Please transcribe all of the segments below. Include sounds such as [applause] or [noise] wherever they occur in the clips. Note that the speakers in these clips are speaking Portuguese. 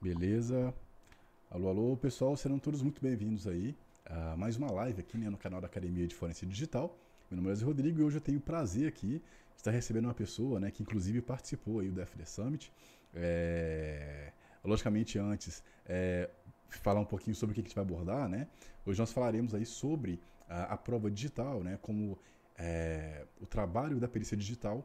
Beleza. Alô, alô, pessoal, serão todos muito bem-vindos aí a mais uma live aqui né, no canal da Academia de Forense Digital. Meu nome é Rodrigo e hoje eu tenho o prazer aqui de estar recebendo uma pessoa né, que inclusive participou aí do FD Summit. É... Logicamente, antes, é... falar um pouquinho sobre o que a gente vai abordar, né? Hoje nós falaremos aí sobre a, a prova digital, né? Como é, o trabalho da perícia digital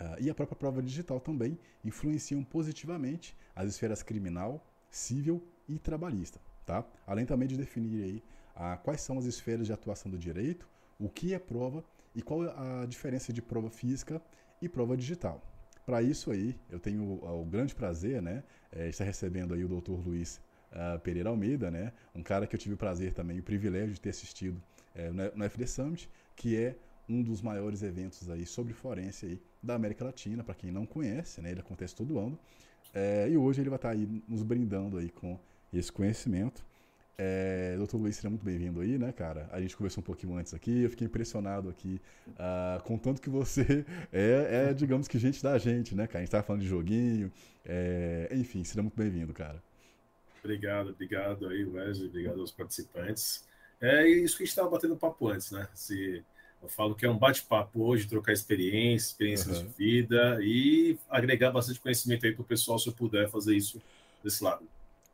uh, e a própria prova digital também influenciam positivamente as esferas criminal, civil e trabalhista, tá? Além também de definir aí uh, quais são as esferas de atuação do direito, o que é prova e qual é a diferença de prova física e prova digital. Para isso aí, eu tenho o, grande prazer, né, é, estar recebendo aí o Dr. Luiz uh, Pereira Almeida, né, um cara que eu tive o prazer também, o privilégio de ter assistido é, no, no FD Summit, que é um dos maiores eventos aí sobre forense aí da América Latina, para quem não conhece, né? Ele acontece todo ano. É, e hoje ele vai estar tá aí nos brindando aí com esse conhecimento. É, Doutor Luiz, seja muito bem-vindo aí, né, cara? A gente conversou um pouquinho antes aqui, eu fiquei impressionado aqui uh, com tanto que você [laughs] é, é, digamos que gente da gente, né, cara? A gente tava falando de joguinho, é, enfim, seja muito bem-vindo, cara. Obrigado, obrigado aí, Wesley, obrigado aos participantes. É isso que a gente estava batendo papo antes, né? Se eu falo que é um bate-papo hoje, trocar experiência, experiências uhum. de vida e agregar bastante conhecimento aí para o pessoal, se eu puder fazer isso desse lado.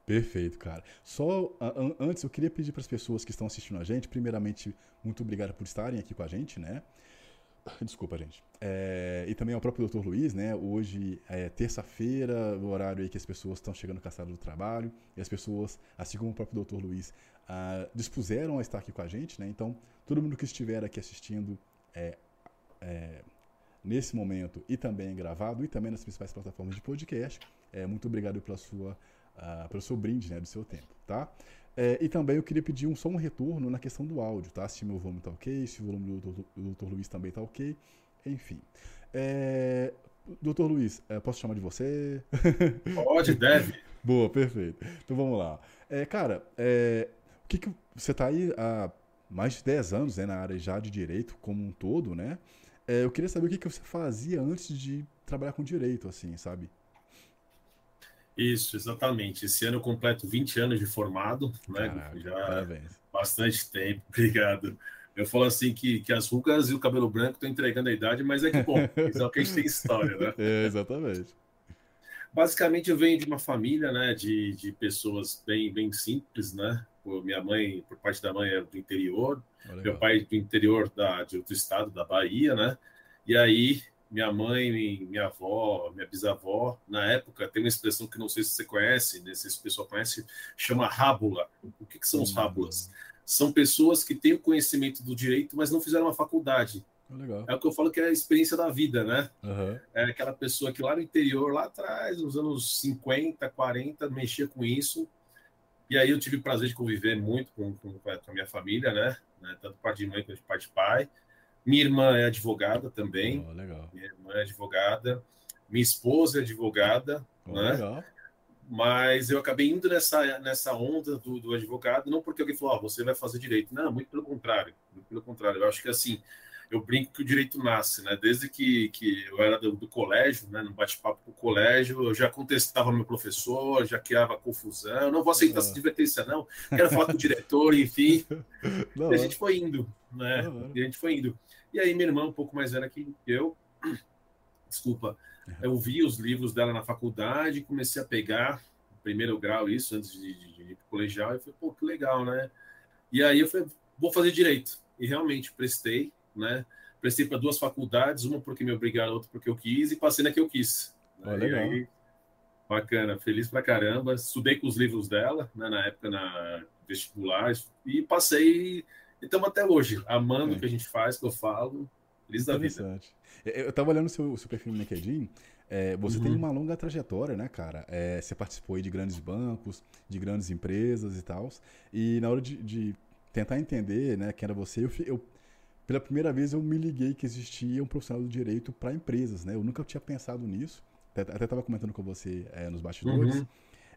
Perfeito, cara. Só antes eu queria pedir para as pessoas que estão assistindo a gente, primeiramente, muito obrigado por estarem aqui com a gente, né? [coughs] Desculpa, gente. É, e também ao próprio Dr. Luiz, né? Hoje é terça-feira, o horário aí que as pessoas estão chegando cansadas do trabalho, e as pessoas, assim como o próprio Dr. Luiz, ah, dispuseram a estar aqui com a gente, né? Então, todo mundo que estiver aqui assistindo é, é, nesse momento e também gravado e também nas principais plataformas de podcast, é, muito obrigado pela sua, pelo seu brinde, né? Do seu tempo, tá? É, e também eu queria pedir um, só um retorno na questão do áudio, tá? Se meu volume tá ok, se o volume do, Dr. Luiz também tá ok, enfim. É, Doutor Luiz, é, posso chamar de você? Pode, deve. [laughs] Boa, perfeito. Então vamos lá. É, cara, é, que, que você está aí há mais de 10 anos né, na área já de direito como um todo, né? É, eu queria saber o que, que você fazia antes de trabalhar com direito, assim, sabe? Isso, exatamente. Esse ano eu completo 20 anos de formado, né? Caraca, Já parabéns. bastante tempo, [laughs] obrigado. Eu falo assim que, que as rugas e o cabelo branco estão entregando a idade, mas é que bom, [laughs] isso é o que a gente tem história, né? É, exatamente. Basicamente, eu venho de uma família, né, de, de pessoas bem, bem simples, né? Minha mãe, por parte da mãe, é do interior, oh, meu pai do interior da, outro estado, da Bahia, né? E aí minha mãe, minha avó, minha bisavó, na época, tem uma expressão que não sei se você conhece, sei se o pessoal conhece, chama rábula. O que, que são os hum. rábulas? São pessoas que têm o conhecimento do direito, mas não fizeram uma faculdade. Legal. É o que eu falo que é a experiência da vida, né? Uhum. É aquela pessoa que lá no interior, lá atrás, nos anos 50, 40, mexia com isso. E aí eu tive o prazer de conviver muito com, com, com a minha família, né? Tanto parte de mãe quanto parte de pai. Minha irmã é advogada também. Oh, legal. Minha irmã é advogada. Minha esposa é advogada, oh, né? Legal. Mas eu acabei indo nessa, nessa onda do, do advogado, não porque alguém falou, ah, você vai fazer direito. Não, muito pelo contrário. Muito pelo contrário. Eu acho que assim, eu brinco que o direito nasce, né? Desde que, que eu era do, do colégio, né? No bate-papo com o colégio, eu já contestava meu professor, já criava confusão. Não vou aceitar essa advertência, não. Quero falar com o diretor, enfim. [laughs] Não, e a gente foi indo, né? Não, e a gente foi indo. E aí, minha irmã, um pouco mais velha que eu, [clears throat] desculpa, eu vi os livros dela na faculdade, comecei a pegar, primeiro grau, isso, antes de, de, de ir para o colegial, e falei, pô, que legal, né? E aí eu falei, vou fazer direito. E realmente prestei, né? Prestei para duas faculdades, uma porque me obrigaram, outra porque eu quis, e passei na que eu quis. Né? legal. Aí, bacana, feliz pra caramba. Estudei com os livros dela, né, na época na vestibular, e passei e estamos até hoje, amando é. o que a gente faz, que eu falo, feliz da vida. Eu estava olhando o seu, seu perfil no LinkedIn, é, você uhum. tem uma longa trajetória, né, cara? É, você participou de grandes bancos, de grandes empresas e tal. E na hora de, de, tentar entender, né, quem era você, eu, eu, pela primeira vez eu me liguei que existia um profissional do direito para empresas, né? Eu nunca tinha pensado nisso. Até estava comentando com você é, nos bastidores. Uhum.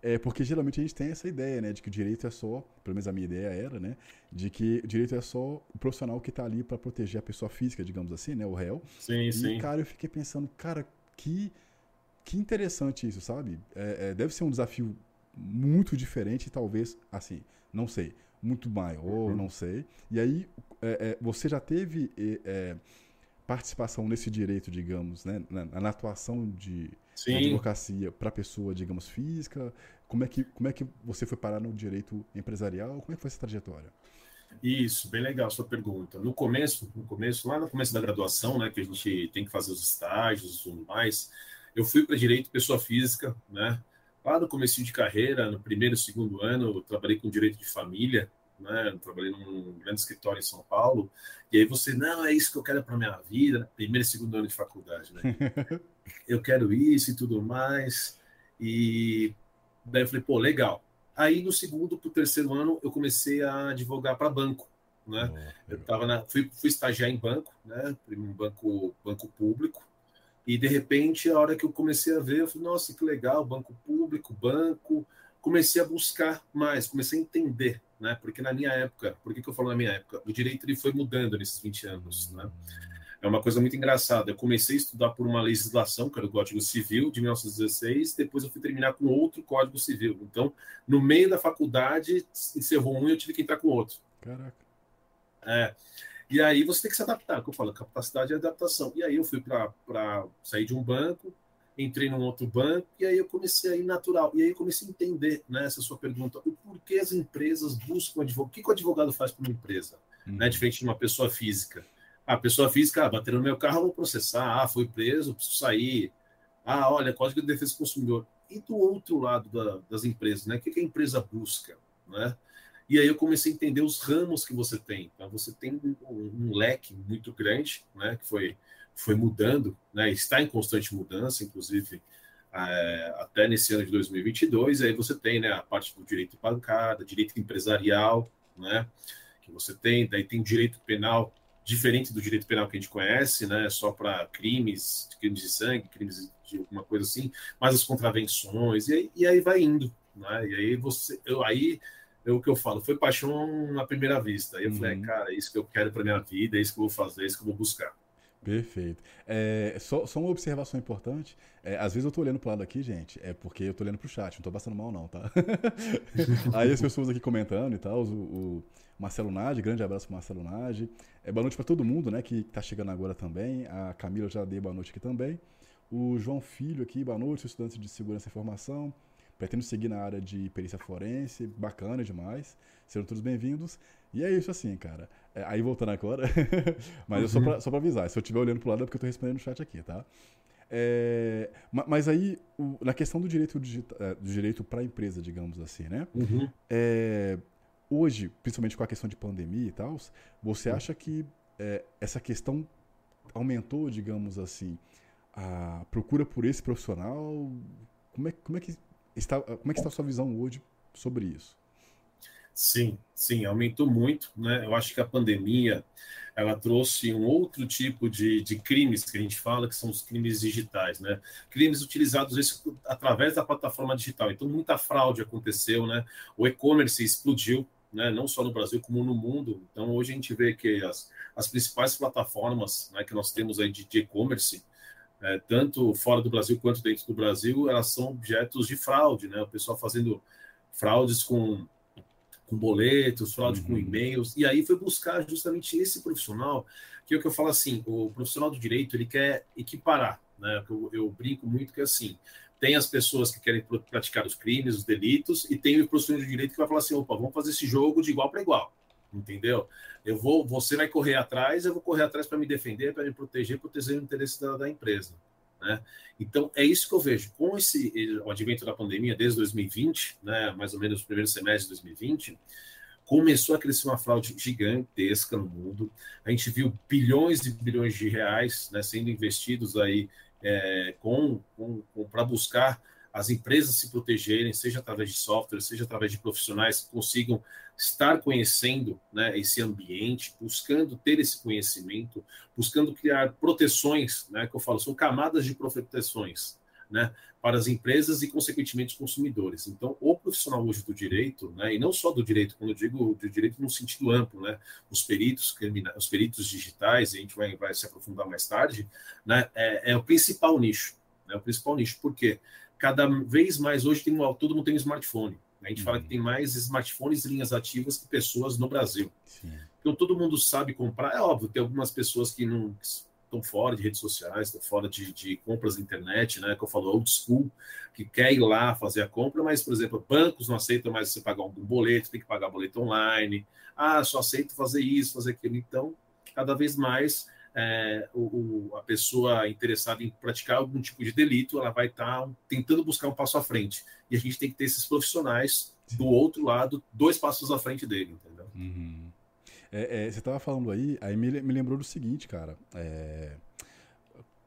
É porque geralmente a gente tem essa ideia, né, de que o direito é só, pelo menos a minha ideia era, né, de que o direito é só o profissional que está ali para proteger a pessoa física, digamos assim, né, o réu. Sim, e, sim. cara, eu fiquei pensando, cara, que que interessante isso, sabe? É, é, deve ser um desafio muito diferente, talvez, assim, não sei, muito maior, uhum. não sei. E aí, é, é você já teve é, participação nesse direito, digamos, né, na, na atuação de, de advocacia para pessoa, digamos, física? Como é, que, como é que você foi parar no direito empresarial? Como é que foi essa trajetória? Isso, bem legal a sua pergunta. No começo, no começo, lá no começo da graduação, né, que a gente tem que fazer os estágios e tudo mais, eu fui para direito pessoa física, né? Lá no começo de carreira, no primeiro, segundo ano, eu trabalhei com direito de família, né? trabalhei num grande escritório em São Paulo, e aí você, não, é isso que eu quero para minha vida, primeiro e segundo ano de faculdade, né? [laughs] eu quero isso e tudo mais, e daí eu falei, pô, legal. Aí no segundo para o terceiro ano eu comecei a advogar para banco, né? Oh, eu tava na, fui, fui estagiar em banco, né? Um banco, banco público, e de repente, a hora que eu comecei a ver, eu falei, nossa, que legal, banco público, banco. Comecei a buscar mais, comecei a entender né? Porque na minha época, por que, que eu falo na minha época? O direito ele foi mudando nesses 20 anos, né? É uma coisa muito engraçada. Eu comecei a estudar por uma legislação, que era o Código Civil, de 1916, depois eu fui terminar com outro Código Civil. Então, no meio da faculdade, encerrou um e eu tive que entrar com outro. Caraca. É. E aí você tem que se adaptar, que eu falo, capacidade e adaptação. E aí eu fui para sair de um banco, entrei num outro banco e aí eu comecei a ir natural. E aí eu comecei a entender né, essa sua pergunta, o porquê as empresas buscam advogado. O que, que o advogado faz para uma empresa, uhum. né, diferente de uma pessoa física? A pessoa física, ah, bateram no meu carro, eu vou processar. Ah, foi preso, preciso sair. Ah, olha, Código de Defesa do Consumidor. E do outro lado da, das empresas, né? O que, que a empresa busca, né? E aí eu comecei a entender os ramos que você tem. Então, você tem um, um leque muito grande, né? Que foi foi mudando, né, está em constante mudança, inclusive é, até nesse ano de 2022. Aí você tem né, a parte do direito bancário, direito empresarial, né, que você tem, daí tem direito penal diferente do direito penal que a gente conhece, né, só para crimes, crimes de sangue, crimes de alguma coisa assim, mas as contravenções, e e aí vai indo. Né, e aí você, eu, aí é o que eu falo, foi paixão na primeira vista. Aí eu uhum. falei, cara, é isso que eu quero para minha vida, é isso que eu vou fazer, é isso que eu vou buscar. Perfeito. É, só, só uma observação importante. É, às vezes eu tô olhando pro lado aqui, gente, é porque eu tô olhando pro chat, não tô passando mal, não, tá? [laughs] Aí as pessoas aqui comentando e tal, o, o Marcelo Nage, grande abraço pro Marcelo Nage. É, boa noite para todo mundo, né, que tá chegando agora também. A Camila já dei boa noite aqui também. O João Filho aqui, boa noite, estudante de segurança e informação. Pretendo seguir na área de perícia forense, bacana demais. Sejam todos bem-vindos. E é isso assim, cara. É, aí voltando agora, [laughs] mas uhum. só, pra, só pra avisar, se eu estiver olhando pro lado é porque eu tô respondendo no chat aqui, tá? É, mas aí, o, na questão do direito, é, do direito para a empresa, digamos assim, né? Uhum. É, hoje, principalmente com a questão de pandemia e tal, você acha que é, essa questão aumentou, digamos assim, a procura por esse profissional? Como é, como é, que, está, como é que está a sua visão hoje sobre isso? Sim, sim, aumentou muito, né? Eu acho que a pandemia ela trouxe um outro tipo de, de crimes que a gente fala, que são os crimes digitais, né? Crimes utilizados vezes, através da plataforma digital. Então, muita fraude aconteceu, né? O e-commerce explodiu, né? Não só no Brasil, como no mundo. Então, hoje a gente vê que as, as principais plataformas né, que nós temos aí de e-commerce, é, tanto fora do Brasil quanto dentro do Brasil, elas são objetos de fraude, né? O pessoal fazendo fraudes com com boletos, fraude uhum. com e-mails, e aí foi buscar justamente esse profissional, que é o que eu falo assim, o profissional do direito, ele quer equiparar, né, eu, eu brinco muito que é assim, tem as pessoas que querem praticar os crimes, os delitos, e tem o profissional de direito que vai falar assim, opa, vamos fazer esse jogo de igual para igual, entendeu? Eu vou, você vai correr atrás, eu vou correr atrás para me defender, para me proteger, proteger o interesse da, da empresa. Né? Então, é isso que eu vejo. Com esse, o advento da pandemia, desde 2020, né, mais ou menos no primeiro semestre de 2020, começou a crescer uma fraude gigantesca no mundo. A gente viu bilhões e bilhões de reais né, sendo investidos aí é, com, com, com para buscar as empresas se protegerem, seja através de software, seja através de profissionais que consigam estar conhecendo né, esse ambiente, buscando ter esse conhecimento, buscando criar proteções, né, que eu falo, são camadas de proteções. né, para as empresas e, consequentemente, os consumidores. Então, o profissional hoje do direito, né, e não só do direito, quando eu digo do direito no sentido amplo, né, os peritos os peritos digitais, a gente vai, vai se aprofundar mais tarde, né, é, é o principal nicho. É o principal nicho. Por quê? Cada vez mais hoje tem um, todo mundo tem um smartphone. Né? A gente uhum. fala que tem mais smartphones e linhas ativas que pessoas no Brasil. Sim. Então todo mundo sabe comprar. É óbvio, tem algumas pessoas que não estão fora de redes sociais, estão fora de, de, compras na internet, né? Que eu falo old school, que quer ir lá fazer a compra, mas, por exemplo, bancos não aceitam mais você pagar algum boleto, tem que pagar boleto online. Ah, só aceito fazer isso, fazer aquilo. Então, cada vez mais é, o, a pessoa interessada em praticar algum tipo de delito, ela vai estar tá tentando buscar um passo à frente. E a gente tem que ter esses profissionais do outro lado, dois passos à frente dele, entendeu? Uhum. É, é, você estava falando aí, aí me, me lembrou do seguinte, cara. É,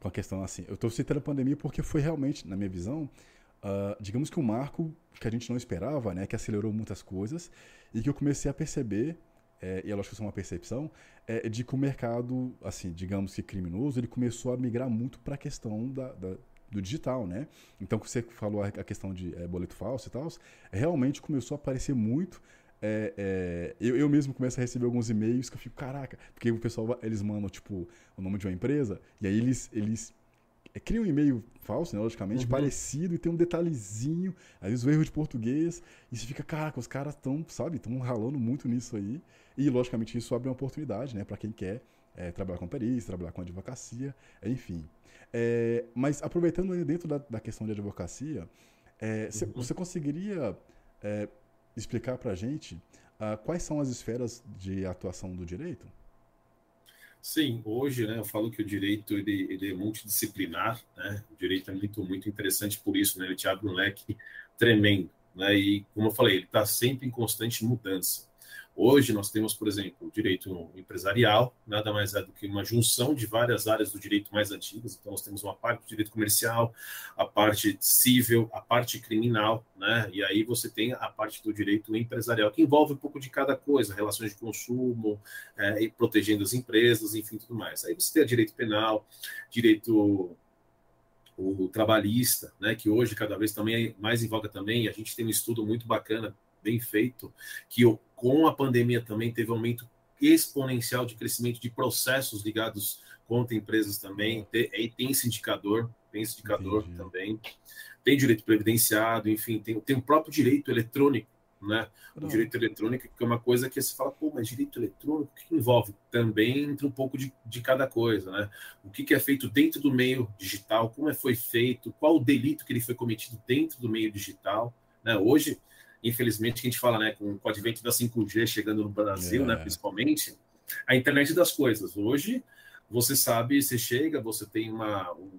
com a questão assim, eu estou citando a pandemia porque foi realmente, na minha visão, uh, digamos que um marco que a gente não esperava, né, que acelerou muitas coisas e que eu comecei a perceber, é, e é lógico que isso é uma percepção, é, de que o mercado, assim, digamos que criminoso, ele começou a migrar muito para a questão da, da do digital, né? Então, você falou a questão de é, boleto falso e tal, realmente começou a aparecer muito é, é, eu, eu mesmo começo a receber alguns e-mails que eu fico, caraca, porque o pessoal, eles mandam, tipo, o nome de uma empresa, e aí eles, eles é, criam um e-mail falso, né, logicamente, uhum. parecido, e tem um detalhezinho, às vezes o erro de português, e você fica, caraca, os caras estão, sabe, estão ralando muito nisso aí, e logicamente isso abre uma oportunidade, né, para quem quer é, trabalhar com perícia, trabalhar com advocacia, enfim. É, mas aproveitando dentro da, da, questão de advocacia, é, uhum. você conseguiria explicar para a gente uh, quais são as esferas de atuação do direito? Sim, hoje né, eu falo que o direito ele, ele é multidisciplinar, né? o direito é muito, muito interessante por isso, né? ele te abre um leque tremendo. Né? E, como eu falei, ele está sempre em constante mudança. Hoje nós temos, por exemplo, o direito empresarial, nada mais é do que uma junção de várias áreas do direito mais antigas. Então nós temos uma parte do direito comercial, a parte civil, a parte criminal, né? E aí você tem a parte do direito empresarial, que envolve um pouco de cada coisa, relações de consumo, é, e protegendo as empresas, enfim, tudo mais. Aí você tem direito penal, direito o trabalhista, né, que hoje cada vez também é mais em voga também. A gente tem um estudo muito bacana bem feito, que com a pandemia também teve aumento exponencial de crescimento de processos ligados contra empresas também. Tem, tem esse indicador, tem esse indicador Entendi. também. Tem direito previdenciado, enfim, tem, tem o próprio direito eletrônico, né? O direito eletrônico, que é uma coisa que você fala, pô, mas direito eletrônico, o que envolve? Também entra um pouco de, de cada coisa, né? O que, que é feito dentro do meio digital, como é, foi feito, qual o delito que ele foi cometido dentro do meio digital, né? Hoje, infelizmente, que a gente fala, né, com, o advento da 5G chegando no Brasil, né, é. né, principalmente, a internet das coisas. Hoje, você sabe, você chega, você tem uma, um,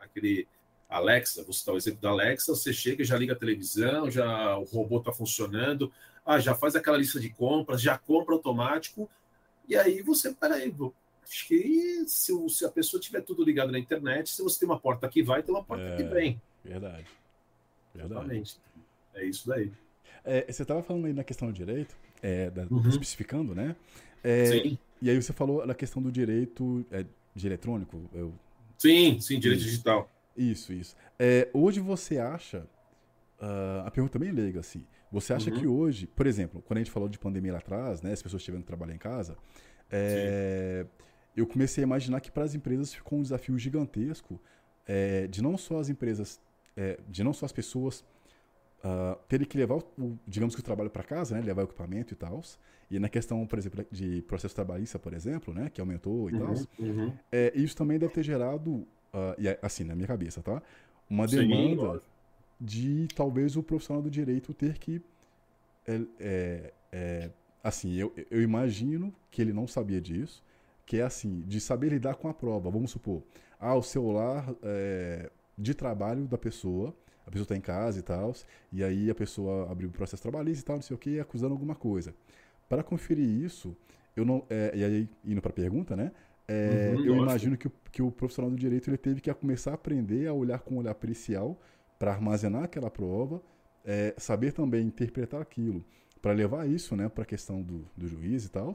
aquele Alexa, vou citar o exemplo da Alexa, você chega, já liga a televisão, já o robô está funcionando, ah, já faz aquela lista de compras, já compra automático, e aí você, peraí, acho que se, se, a pessoa tiver tudo ligado na internet, se você tem uma porta que vai, tem uma porta é, que vem. Verdade. Verdade. Exatamente. É isso daí. É, você estava falando aí na questão do direito, é, da, uhum. especificando, né? É, sim. E aí você falou na questão do direito é, de eletrônico. Eu... Sim, sim, direito isso. digital. Isso, isso. É, hoje você acha. Uh, a pergunta bem leiga, assim. Você acha uhum. que hoje, por exemplo, quando a gente falou de pandemia lá atrás, né? As pessoas tivendo que trabalhar em casa. É, eu comecei a imaginar que para as empresas ficou um desafio gigantesco é, de não só as empresas, é, de não só as pessoas uh, que levar, o, digamos que o trabalho para casa, né, levar o equipamento e tal. E na questão, por exemplo, de processo trabalhista, por exemplo, né, que aumentou e uhum, tal, uhum. é, isso também deve ter gerado, uh, e é, assim, na minha cabeça, tá? Uma Sim, demanda de talvez o profissional do direito ter que. É, é, é, assim, eu, eu imagino que ele não sabia disso, que é assim, de saber lidar com a prova. Vamos supor, ah, o celular é, de trabalho da pessoa a pessoa está em casa e tal, e aí a pessoa abriu o processo trabalhista e tal, não sei o que, acusando alguma coisa. Para conferir isso, eu não, é, e aí indo para a pergunta, né? É, uhum, eu imagino que o, que o profissional do direito ele teve que começar a aprender a olhar com um olhar pericial para armazenar aquela prova, é, saber também interpretar aquilo, para levar isso né, para a questão do, do juiz e tal.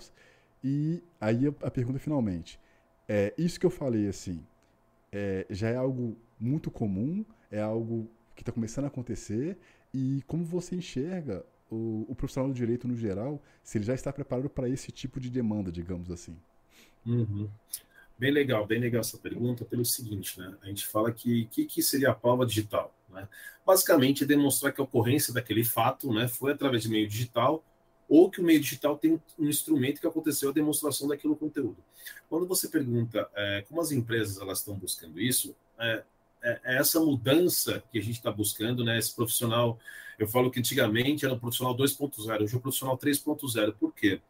E aí a, a pergunta finalmente, é isso que eu falei assim, é, já é algo muito comum, é algo que está começando a acontecer, e como você enxerga o, o, profissional do direito no geral, se ele já está preparado para esse tipo de demanda, digamos assim? Uhum. Bem legal, bem legal essa pergunta, pelo seguinte, né? A gente fala que o que, que, seria a prova digital? Né? Basicamente, é demonstrar que a ocorrência daquele fato né, foi através de meio digital ou que o meio digital tem um instrumento que aconteceu a demonstração daquele conteúdo. Quando você pergunta é, como as empresas elas estão buscando isso, é, é, é essa mudança que a gente está buscando, né? Esse profissional, eu falo que antigamente era um profissional 2.0, hoje é um profissional 3.0. Por quê?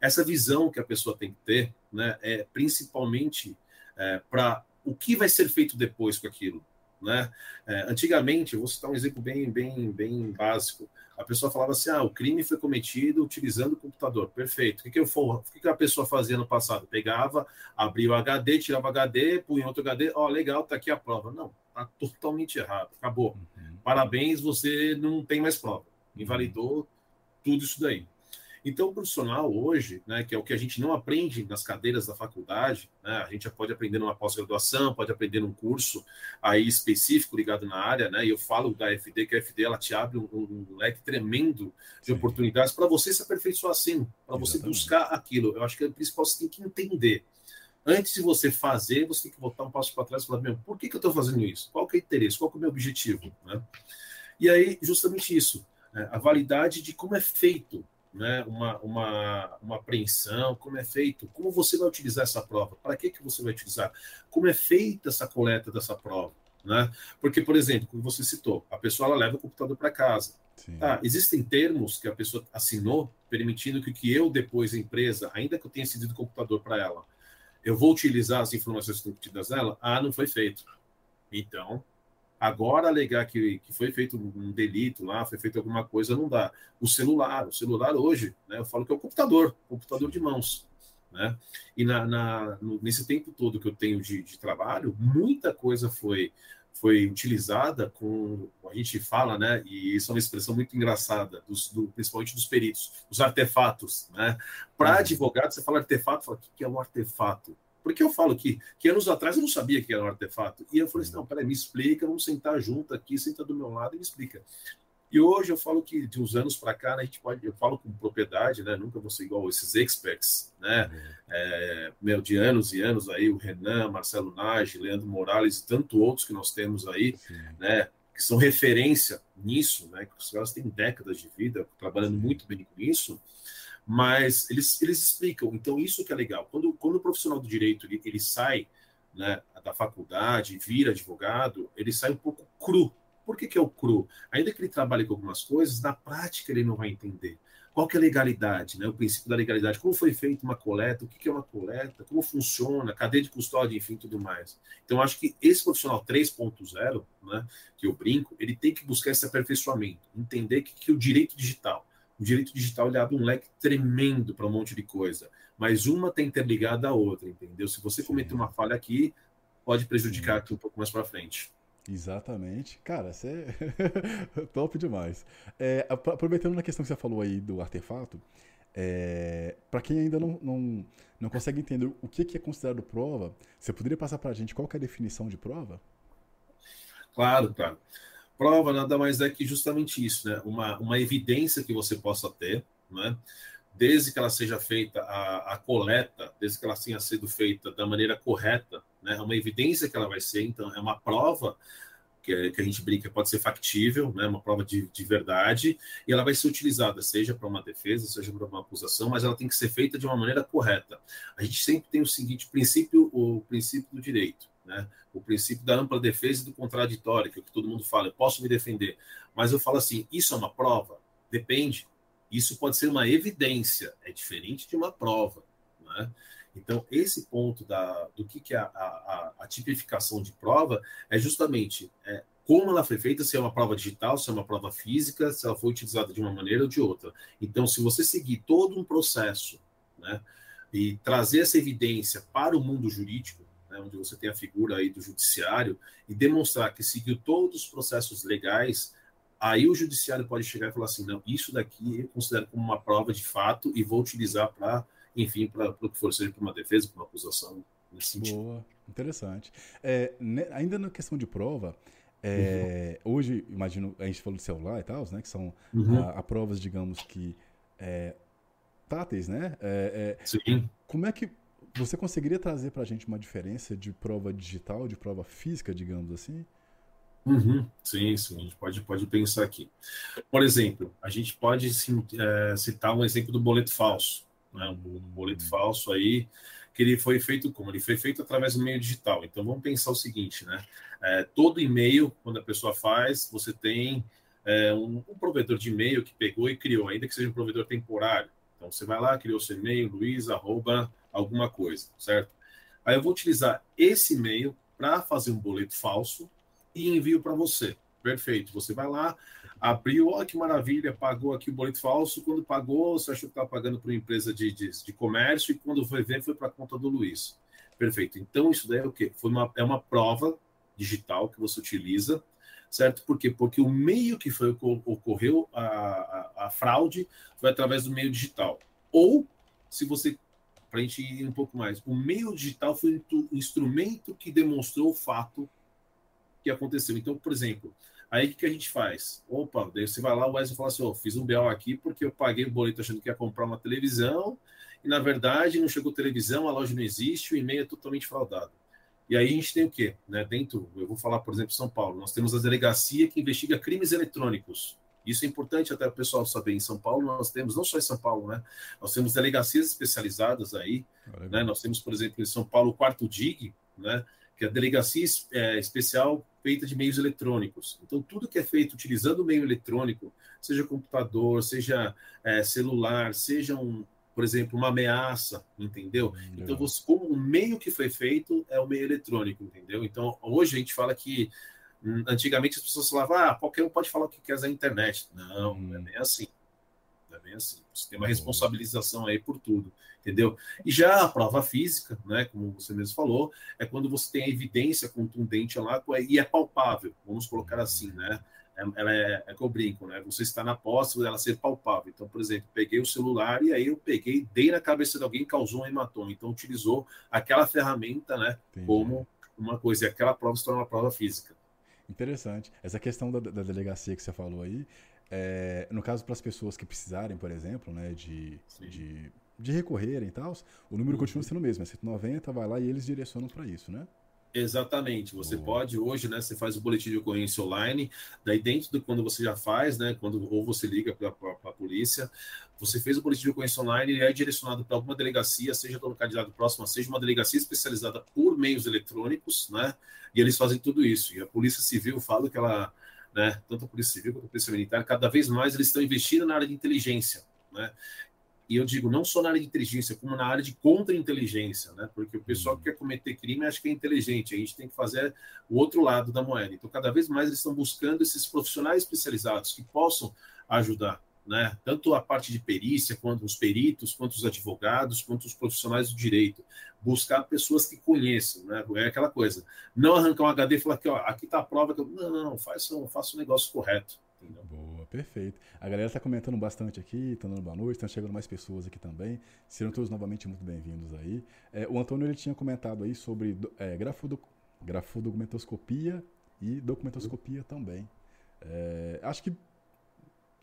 Essa visão que a pessoa tem que ter, né, é principalmente é, para o que vai ser feito depois com aquilo. Né? É, antigamente, vou citar um exemplo bem, bem, bem básico. A pessoa falava assim: ah, o crime foi cometido utilizando o computador. Perfeito. O que, que, eu for, o que, que a pessoa fazia no passado? Pegava, abria o HD, tirava o HD, punha outro HD, ó, oh, legal, tá aqui a prova. Não, tá totalmente errado. Acabou. Uhum. Parabéns, você não tem mais prova. Invalidou tudo isso daí. Então, o profissional hoje, né, que é o que a gente não aprende nas cadeiras da faculdade, né, a gente já pode aprender numa pós-graduação, pode aprender num curso aí específico ligado na área, né, e eu falo da FD, que a FD ela te abre um, um leque tremendo de Sim. oportunidades para você se aperfeiçoar assim, para você buscar aquilo. Eu acho que é o principal você tem que entender. Antes de você fazer, você tem que voltar um passo para trás e falar, meu, por que, que eu estou fazendo isso? Qual que é o interesse? Qual que é o meu objetivo? Né? E aí, justamente isso, né, a validade de como é feito né, uma, uma, uma apreensão, como é feito, como você vai utilizar essa prova, para que, que você vai utilizar, como é feita essa coleta dessa prova. Né? Porque, por exemplo, como você citou, a pessoa ela leva o computador para casa. Tá, existem termos que a pessoa assinou permitindo que, que eu, depois, a empresa, ainda que eu tenha cedido o computador para ela, eu vou utilizar as informações que estão contidas nela? Ah, não foi feito. Então, Agora, alegar que, que foi feito um delito lá, foi feito alguma coisa, não dá. O celular, o celular hoje, né, eu falo que é o computador, computador de mãos. Né? E na, na nesse tempo todo que eu tenho de, de, trabalho, muita coisa foi, foi utilizada com, a gente fala, né, e isso é uma expressão muito engraçada, dos, do, principalmente dos peritos, os artefatos. Né? Para uhum. advogado, você fala artefato, fala, o que é um artefato? Porque eu falo que, que anos atrás eu não sabia que era um artefato. E eu falei assim: não, peraí, me explica, vamos sentar junto aqui, senta do meu lado e me explica. E hoje eu falo que de uns anos para cá, né, a gente pode, eu falo com propriedade, né? Nunca vou ser igual esses experts, né? Uhum. É, meu, de anos e anos aí, o Renan, Marcelo Nage, Leandro Morales e tanto outros que nós temos aí, Sim. né? Que são referência nisso, né? Que os caras têm décadas de vida trabalhando muito bem com isso mas eles, eles explicam. Então, isso que é legal. Quando, quando o profissional do direito ele, ele sai né, da faculdade, vira advogado, ele sai um pouco cru. Por que, que é o cru? Ainda que ele trabalhe com algumas coisas, na prática ele não vai entender. Qual que é a legalidade, né? o princípio da legalidade, como foi feita uma coleta, o que, que é uma coleta, como funciona, cadeia de custódia, enfim, tudo mais. Então, acho que esse profissional 3.0, né, que eu brinco, ele tem que buscar esse aperfeiçoamento, entender que, que o direito digital, o direito digital ele abre um leque tremendo para um monte de coisa, mas uma tem interligada à outra, entendeu? Se você cometer uma falha aqui, pode prejudicar aqui um pouco mais para frente. Exatamente. Cara, você é [laughs] top demais. É, aproveitando na questão que você falou aí do artefato, é, para quem ainda não, não, não consegue entender o que, que é considerado prova, você poderia passar para a gente qual é a definição de prova? Claro, claro. Prova nada mais é que justamente isso, né? Uma, uma evidência que você possa ter, né? desde que ela seja feita a, a, coleta, desde que ela tenha sido feita da maneira correta, né? É uma evidência que ela vai ser, então é uma prova que, que a gente brinca pode ser factível, né? Uma prova de, de verdade e ela vai ser utilizada seja para uma defesa, seja para uma acusação, mas ela tem que ser feita de uma maneira correta. A gente sempre tem o seguinte princípio, o princípio do direito né? O princípio da ampla defesa e do contraditório, que é o que todo mundo fala, eu posso me defender. Mas eu falo assim, isso é uma prova? Depende. Isso pode ser uma evidência, é diferente de uma prova. Né? Então, esse ponto da, do que, que é a, a, a tipificação de prova é justamente é, como ela foi feita, se é uma prova digital, se é uma prova física, se ela foi utilizada de uma maneira ou de outra. Então, se você seguir todo um processo né, e trazer essa evidência para o mundo jurídico, né, onde você tem a figura aí do judiciário, e demonstrar que seguiu todos os processos legais, aí o judiciário pode chegar e falar assim, não, isso daqui eu considero como uma prova de fato e vou utilizar para, enfim, para o que for, seja para uma defesa, para uma acusação, nesse sentido. Boa. Interessante. É, né, ainda na questão de prova, é, uhum. hoje, imagino, a gente falou de celular e tal, né? Que são uhum. a, a, provas, digamos que é, táteis, né? É, é, Sim. Como é que você conseguiria trazer para a gente uma diferença de prova digital, de prova física, digamos assim? Uhum. Sim, sim, a gente pode, pode pensar aqui. Por exemplo, a gente pode é, citar um exemplo do boleto falso. Né? Um boleto uhum. falso aí, que ele foi feito como? Ele foi feito através do meio digital. Então vamos pensar o seguinte, né? É, todo e-mail, quando a pessoa faz, você tem é, um, um, provedor de e-mail que pegou e criou, ainda que seja um provedor temporário. Então você vai lá, criou seu e-mail, luiz, arroba, alguma coisa, certo? Aí eu vou utilizar esse e-mail para fazer um boleto falso e envio para você. Perfeito. Você vai lá, abriu, olha que maravilha, pagou aqui o boleto falso. Quando pagou, você achou que estava pagando para uma empresa de, de, de, comércio e quando foi ver, foi para a conta do Luiz. Perfeito. Então, isso daí é o quê? Foi uma, é uma prova digital que você utiliza, certo? Por quê? Porque o meio que foi ocorreu a, a, a fraude foi através do meio digital. Ou, se você para a gente ir um pouco mais. O meio digital foi o instrumento que demonstrou o fato que aconteceu. Então, por exemplo, aí o que, a gente faz? Opa, daí você vai lá, o Wesley fala assim: oh, fiz um BO aqui porque eu paguei o boleto achando que ia comprar uma televisão e na verdade não chegou televisão, a loja não existe, o e-mail é totalmente fraudado. E aí a gente tem o quê? Né? Dentro, eu vou falar, por exemplo, São Paulo, nós temos a delegacia que investiga crimes eletrônicos. Isso é importante até o pessoal saber. Em São Paulo, nós temos, não só em São Paulo, né? Nós temos delegacias especializadas aí. Né? Nós temos, por exemplo, em São Paulo, o quarto DIG, né? que é a delegacia é, especial feita de meios eletrônicos. Então, tudo que é feito utilizando o meio eletrônico, seja computador, seja é, celular, seja, um, por exemplo, uma ameaça, entendeu? Hum, então, você, como o meio que foi feito é o meio eletrônico, entendeu? Então, hoje a gente fala que antigamente as pessoas falavam, ah, qualquer um pode falar o que quer na internet. Não, não é hum. bem assim. Não é bem assim. Você tem uma responsabilização aí por tudo entendeu? E já a prova física, né, como você mesmo falou, é quando você tem a evidência contundente lá e é palpável, vamos colocar assim, né? É, ela é, é que eu brinco, né? Você está na posse dela ser palpável. Então, por exemplo, peguei o celular e aí eu peguei, dei na cabeça de alguém, causou um hematoma. Então, utilizou aquela ferramenta, né, Entendi. como uma coisa. E aquela prova se torna uma prova física. Interessante. Essa questão da, da delegacia que você falou aí, é, no caso para as pessoas que precisarem, por exemplo, né, de, de de recorrerem e tal, o número uhum. continua sendo o mesmo, é 190, vai lá e eles direcionam para isso, né? Exatamente. Você oh. pode hoje, né? Você faz o boletim de ocorrência online, daí dentro do quando você já faz, né? Quando ou você liga para a polícia, você fez o boletim de ocorrência online e é direcionado para alguma delegacia, seja do candidato próximo, seja uma delegacia especializada por meios eletrônicos, né? E eles fazem tudo isso. E a Polícia Civil fala que ela, né? Tanto a Polícia Civil quanto a Polícia Militar, cada vez mais eles estão investindo na área de inteligência, né? E eu digo não só na área de inteligência, como na área de contra-inteligência, né? Porque o pessoal que quer cometer crime acha que é inteligente, a gente tem que fazer o outro lado da moeda. Então, cada vez mais eles estão buscando esses profissionais especializados que possam ajudar, né? Tanto a parte de perícia, quanto os peritos, quanto os advogados, quanto os profissionais do direito. Buscar pessoas que conheçam, né? É aquela coisa. Não arrancar um HD e falar que, ó, aqui está a prova. Que eu... Não, não, não, faça, faça o negócio correto. Entendeu? Perfeito. A galera está comentando bastante aqui, está dando boa noite, estão chegando mais pessoas aqui também. Serão todos novamente muito bem-vindos aí. É, o Antônio ele tinha comentado aí sobre é, grafodo, grafodocumentoscopia e documentoscopia também. É, acho que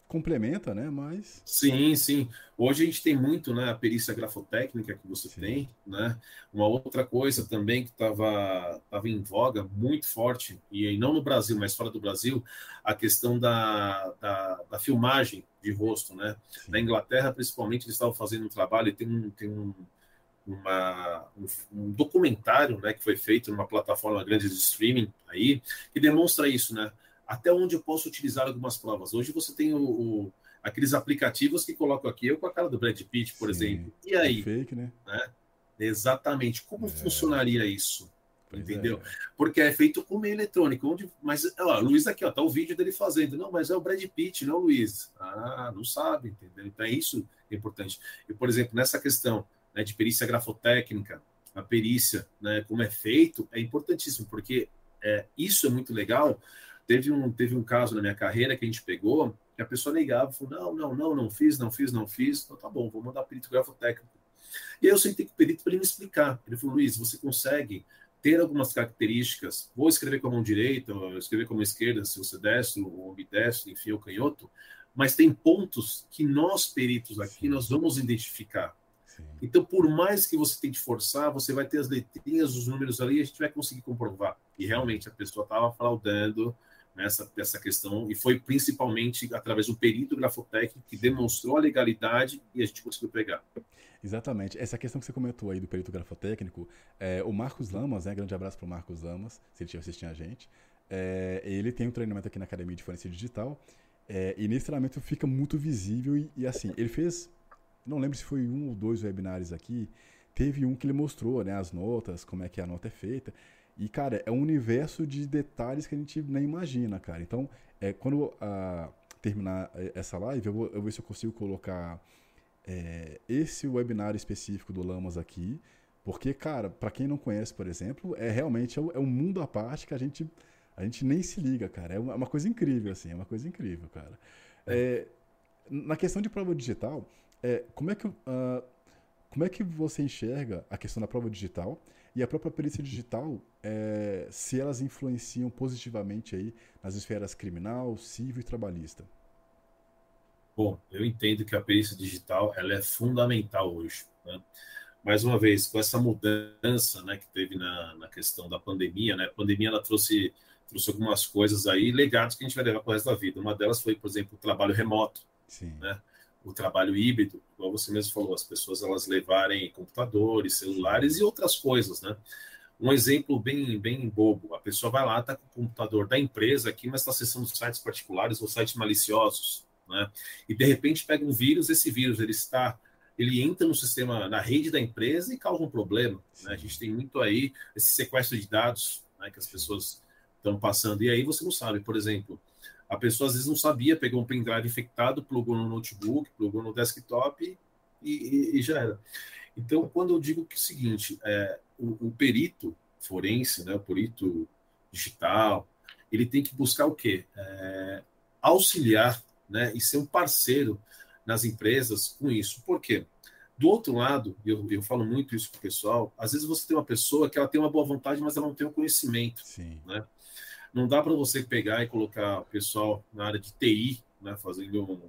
complementa, né? Mas. Sim, sim. Hoje a gente tem muito, né? A perícia grafotécnica que você sim. tem, né? Uma outra coisa também que estava tava em voga, muito forte, e não no Brasil, mas fora do Brasil, a questão da, da, da filmagem de rosto, né? Sim. Na Inglaterra, principalmente, eles estavam fazendo um trabalho, e tem um. Tem um uma, um, um, documentário né, que foi feito numa plataforma grande de streaming aí, que demonstra isso, né? Até onde eu posso utilizar algumas provas. Hoje você tem o, o aqueles aplicativos que colocam aqui, eu com a cara do Brad Pitt, por Sim, exemplo. E aí? É fake, né? né? Exatamente. Como é. funcionaria isso? Pois entendeu? É. Porque é feito com meio eletrônico. Onde, mas, ó, Luiz aqui, ó, tá o vídeo dele fazendo. Não, mas é o Brad Pitt, não o Luiz. Ah, não sabe, entendeu? Então é isso que é importante. E, por exemplo, nessa questão né, de perícia grafotécnica, a perícia, né, como é feito, é importantíssimo, porque é, isso é muito legal, Teve um, teve um caso na minha carreira que a gente pegou, que a pessoa negava, falou, não, não, não, não fiz, não fiz, não fiz. Então tá bom, vou mandar perito grafotécnico. E aí eu sentei com o perito para ele me explicar. Ele falou, Luiz, você consegue ter algumas características, vou escrever com a mão direita, ou escrever com a mão esquerda, se você destro, ou ambidestro, enfim, ou canhoto, mas tem pontos que nós, peritos aqui, Sim. nós vamos identificar. Sim. Então, por mais que você tente forçar, você vai ter as letrinhas, os números ali, e a gente vai conseguir comprovar. E realmente a pessoa estava fraudando nessa dessa questão, e foi principalmente através do perito grafotécnico que demonstrou a legalidade e a gente conseguiu pegar. Exatamente. Essa questão que você comentou aí do perito grafotécnico, é, o Marcos Lamas, né, grande abraço para o Marcos Lamas, se ele estiver assistindo a gente, é, ele tem um treinamento aqui na Academia de Forense Digital, é, e nesse treinamento fica muito visível e, e, assim, ele fez, não lembro se foi um ou dois webinários aqui, teve um que ele mostrou, né, as notas, como é que a nota é feita, e, cara, é um universo de detalhes que a gente nem imagina, cara. Então, é, quando a, terminar essa live, eu vou, eu vou ver se eu consigo colocar é, esse webinar específico do Lamas aqui, porque, cara, para quem não conhece, por exemplo, é realmente é, é um mundo à parte que a gente, a gente nem se liga, cara. É uma coisa incrível, assim, é uma coisa incrível, cara. É, na questão de prova digital, é, como, é que, uh, como é que você enxerga a questão da prova digital e a própria perícia digital, é, se elas influenciam positivamente aí nas esferas criminal, civil e trabalhista? Bom, eu entendo que a perícia digital ela é fundamental hoje. Né? Mais uma vez, com essa mudança né, que teve na, na questão da pandemia, né? a pandemia ela trouxe, trouxe algumas coisas aí, legados que a gente vai levar para o resto da vida. Uma delas foi, por exemplo, o trabalho remoto, né? O trabalho híbrido, como você mesmo falou, as pessoas elas levarem computadores, celulares e outras coisas. Né? Um exemplo bem, bem bobo: a pessoa vai lá, está com o computador da empresa aqui, mas está acessando sites particulares ou sites maliciosos né? E de repente pega um vírus, esse vírus ele está, ele entra no sistema, na rede da empresa e causa um problema. Né? A gente tem muito aí esse sequestro de dados né, que as pessoas estão passando e aí você não sabe, por exemplo, a pessoa às vezes não sabia, pegou um pendrive infectado, plugou no notebook, plugou no desktop e, e, e já era. Então, quando eu digo que é o seguinte, é, o, o perito forense, né, o perito digital, ele tem que buscar o quê? É, auxiliar né, e ser um parceiro nas empresas com isso. Por quê? Do outro lado, eu, eu falo muito isso para o pessoal, às vezes você tem uma pessoa que ela tem uma boa vontade, mas ela não tem o conhecimento. Sim. Né? Não dá para você pegar e colocar o pessoal na área de TI, né, fazendo um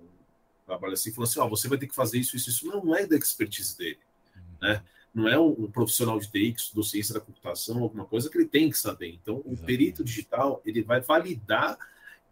trabalho assim, falando assim, ó, você vai ter que fazer isso, isso, isso. Não, não é da expertise dele. Uhum. Né? Não é um, um, profissional de TI que estudou ciência da computação, alguma coisa que ele tem que saber. Então, Exatamente. o perito digital, ele vai validar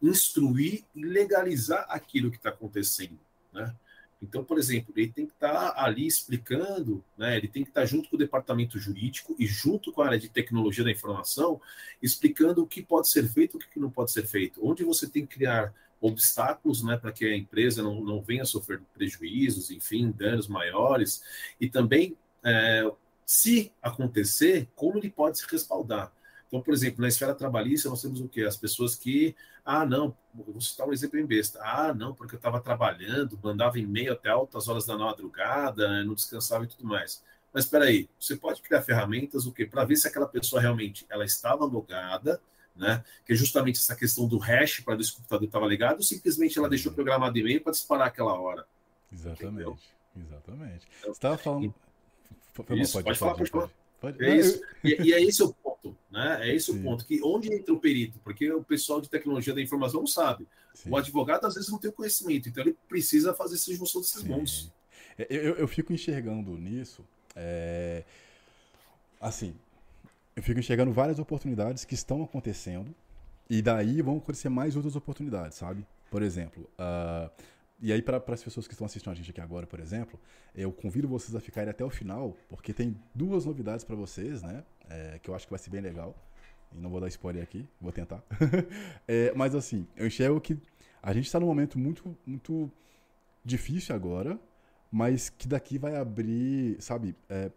instruir e legalizar aquilo que está acontecendo, né? Então, por exemplo, ele tem que estar tá ali explicando, né? Ele tem que estar tá junto com o departamento jurídico e junto com a área de tecnologia da informação, explicando o que pode ser feito, o que não pode ser feito, onde você tem que criar obstáculos, né, para que a empresa não, não venha sofrer prejuízos, enfim, danos maiores, e também, é, se acontecer, como ele pode se respaldar. Então, por exemplo, na esfera trabalhista, nós temos o quê? As pessoas que, ah, não, vou citar um exemplo em besta, ah, não, porque eu estava trabalhando, mandava e-mail até altas horas da madrugada, não descansava e tudo mais. Mas espera aí, você pode criar ferramentas o quê? Para ver se aquela pessoa realmente ela estava logada, né? Que é justamente essa questão do hash para ver se o computador estava ligado, ou simplesmente ela deixou programado e-mail para disparar aquela hora. Exatamente, Entendeu? exatamente. Então, você estava falando. Isso, pode, pode, falar, pode falar. Pode... É isso. E, e, é esse o ponto, né? É esse Sim. o ponto. Que onde entra o perito? Porque o pessoal de tecnologia da informação não sabe. Sim. O advogado às vezes não tem o conhecimento, então ele precisa fazer essa junção desses mundos. É, eu, eu fico enxergando nisso. É... Assim, eu fico enxergando várias oportunidades que estão acontecendo e daí vão acontecer mais outras oportunidades, sabe? Por exemplo, uh, e aí, para as pessoas que estão assistindo a gente aqui agora, por exemplo, eu convido vocês a ficarem até o final, porque tem duas novidades para vocês, né? É, que eu acho que vai ser bem legal. E não vou dar spoiler aqui, vou tentar. [laughs] é, mas assim, eu enxergo que a gente está num momento muito, muito difícil agora, mas que daqui vai abrir, sabe, é,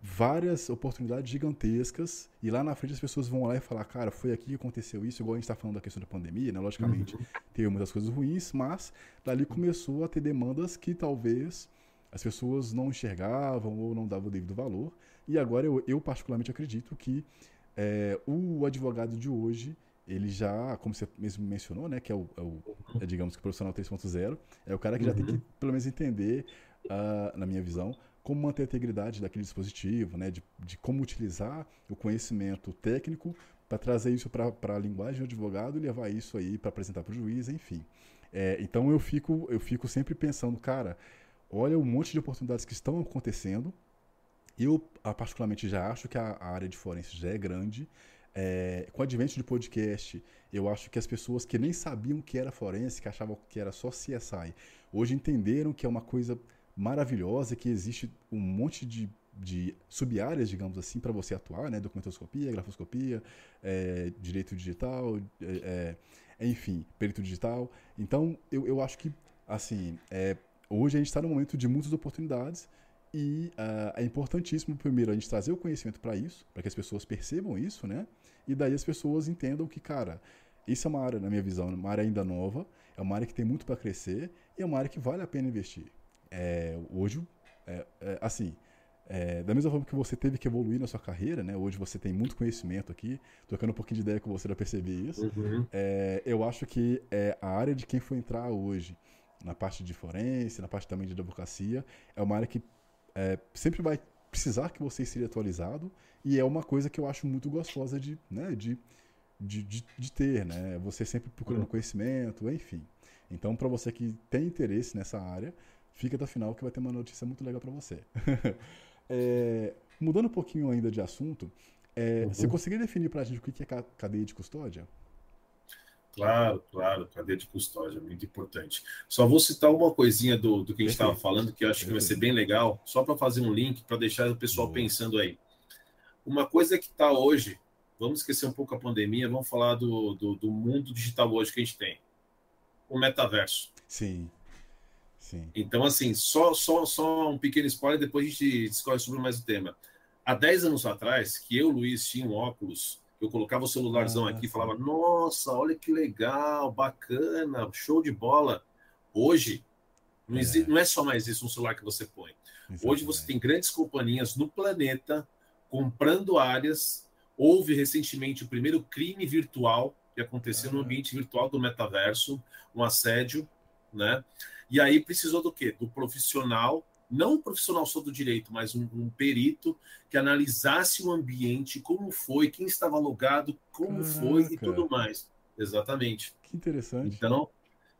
várias oportunidades gigantescas e lá na frente as pessoas vão lá e falar, cara, foi aqui que aconteceu isso, igual a gente está falando da questão da pandemia, né? Logicamente, uhum. teve muitas coisas ruins, mas dali começou a ter demandas que talvez as pessoas não enxergavam ou não davam o devido valor. E agora eu, eu particularmente acredito que é, o advogado de hoje, ele já, como você mesmo mencionou, né, que é o, é o é, digamos que o profissional 3.0, é o cara que já tem que, uhum. pelo menos, entender, uh, na minha visão, como manter a integridade daquele dispositivo, né, de, de como utilizar o conhecimento técnico para trazer isso para a linguagem do advogado e levar isso aí para apresentar para o juiz, enfim. É, então eu fico, eu fico sempre pensando, cara, olha um monte de oportunidades que estão acontecendo. Eu, ah, particularmente, já acho que a, a área de forense já é grande. É, com o advento de podcast, eu acho que as pessoas que nem sabiam que era forense, que achavam que era só CSI, hoje entenderam que é uma coisa maravilhosa, que existe um monte de, de sub-áreas, digamos assim, para você atuar, né? Documentoscopia, grafoscopia, é, direito digital, é, é, enfim, perito digital. Então, eu, eu acho que, assim, é, hoje a gente está num momento de muitas oportunidades e uh, é importantíssimo, primeiro, a gente trazer o conhecimento para isso, para que as pessoas percebam isso, né? E daí as pessoas entendam que, cara, isso é uma área, na minha visão, uma área ainda nova, é uma área que tem muito para crescer e é uma área que vale a pena investir. É, hoje, é, é, assim, é, da mesma forma que você teve que evoluir na sua carreira, né? Hoje você tem muito conhecimento aqui, trocando um pouquinho de ideia com você para perceber isso. Uhum. É, eu acho que é, a área de quem for entrar hoje, na parte de forense, na parte também de advocacia, é uma área que sempre vai precisar que você esteja atualizado e é uma coisa que eu acho muito gostosa de, né, de, de, de, de ter, né? Você sempre procurando uhum. conhecimento, enfim. Então, para você que tem interesse nessa área, fica até o final que vai ter uma notícia muito legal para você. [laughs] é, mudando um pouquinho ainda de assunto, é, uhum. você conseguiria definir para a gente o que é cadeia de custódia? Claro, claro, cadeia de custódia, muito importante. Só vou citar uma coisinha do, do que a gente estava falando, que eu acho que vai ser bem legal, só para fazer um link, para deixar o pessoal Boa. pensando aí. Uma coisa que está hoje, vamos esquecer um pouco a pandemia, vamos falar do, do, do, mundo digital hoje que a gente tem. O metaverso. Sim. Sim. Então, assim, só, só, só um pequeno spoiler, depois a gente discorre sobre mais o tema. Há 10 anos atrás, que eu, Luiz, tinha um óculos eu colocava o celularzão ah, aqui e falava: Nossa, olha que legal, bacana, show de bola. Hoje, não, é. Existe, não é só mais isso um celular que você põe. Exatamente. Hoje você tem grandes companhias no planeta comprando áreas. Houve recentemente o primeiro crime virtual que aconteceu ah. no ambiente virtual do metaverso, um assédio, né? E aí precisou do quê? Do profissional não um profissional só do direito, mas um, um, perito que analisasse o ambiente, como foi, quem estava logado, como Caraca. foi e tudo mais. Exatamente. Que interessante. Então,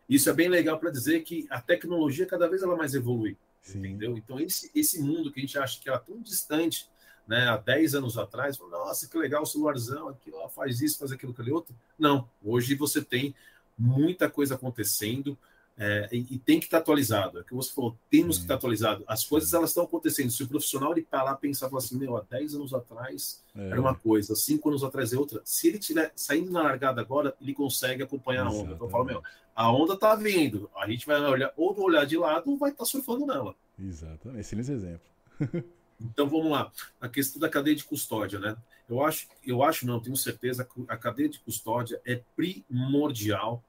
isso é bem legal para dizer que a tecnologia cada vez ela mais evolui. Sim. Entendeu? Então, esse, esse mundo que a gente acha que era tão distante, né, há 10 anos atrás, nossa, que legal o celularzão aqui, ó, faz isso, faz aquilo, aquele outro. Não, hoje você tem muita coisa acontecendo, é, e, e, tem que estar atualizado. É o que você falou, temos que estar atualizado. As coisas elas estão acontecendo. Se o profissional ele parar pensar assim, meu, há 10 anos atrás é. era uma coisa, 5 anos atrás é outra. Se ele estiver saindo na largada agora, ele consegue acompanhar a onda. Então eu falo, meu, a onda está vindo. A gente vai olhar, ou olhar de lado, ou vai estar tá surfando nela. Exatamente. Excelente exemplo. então vamos lá. A questão da cadeia de custódia, né? Eu acho, eu acho, não, tenho certeza que a cadeia de custódia é primordial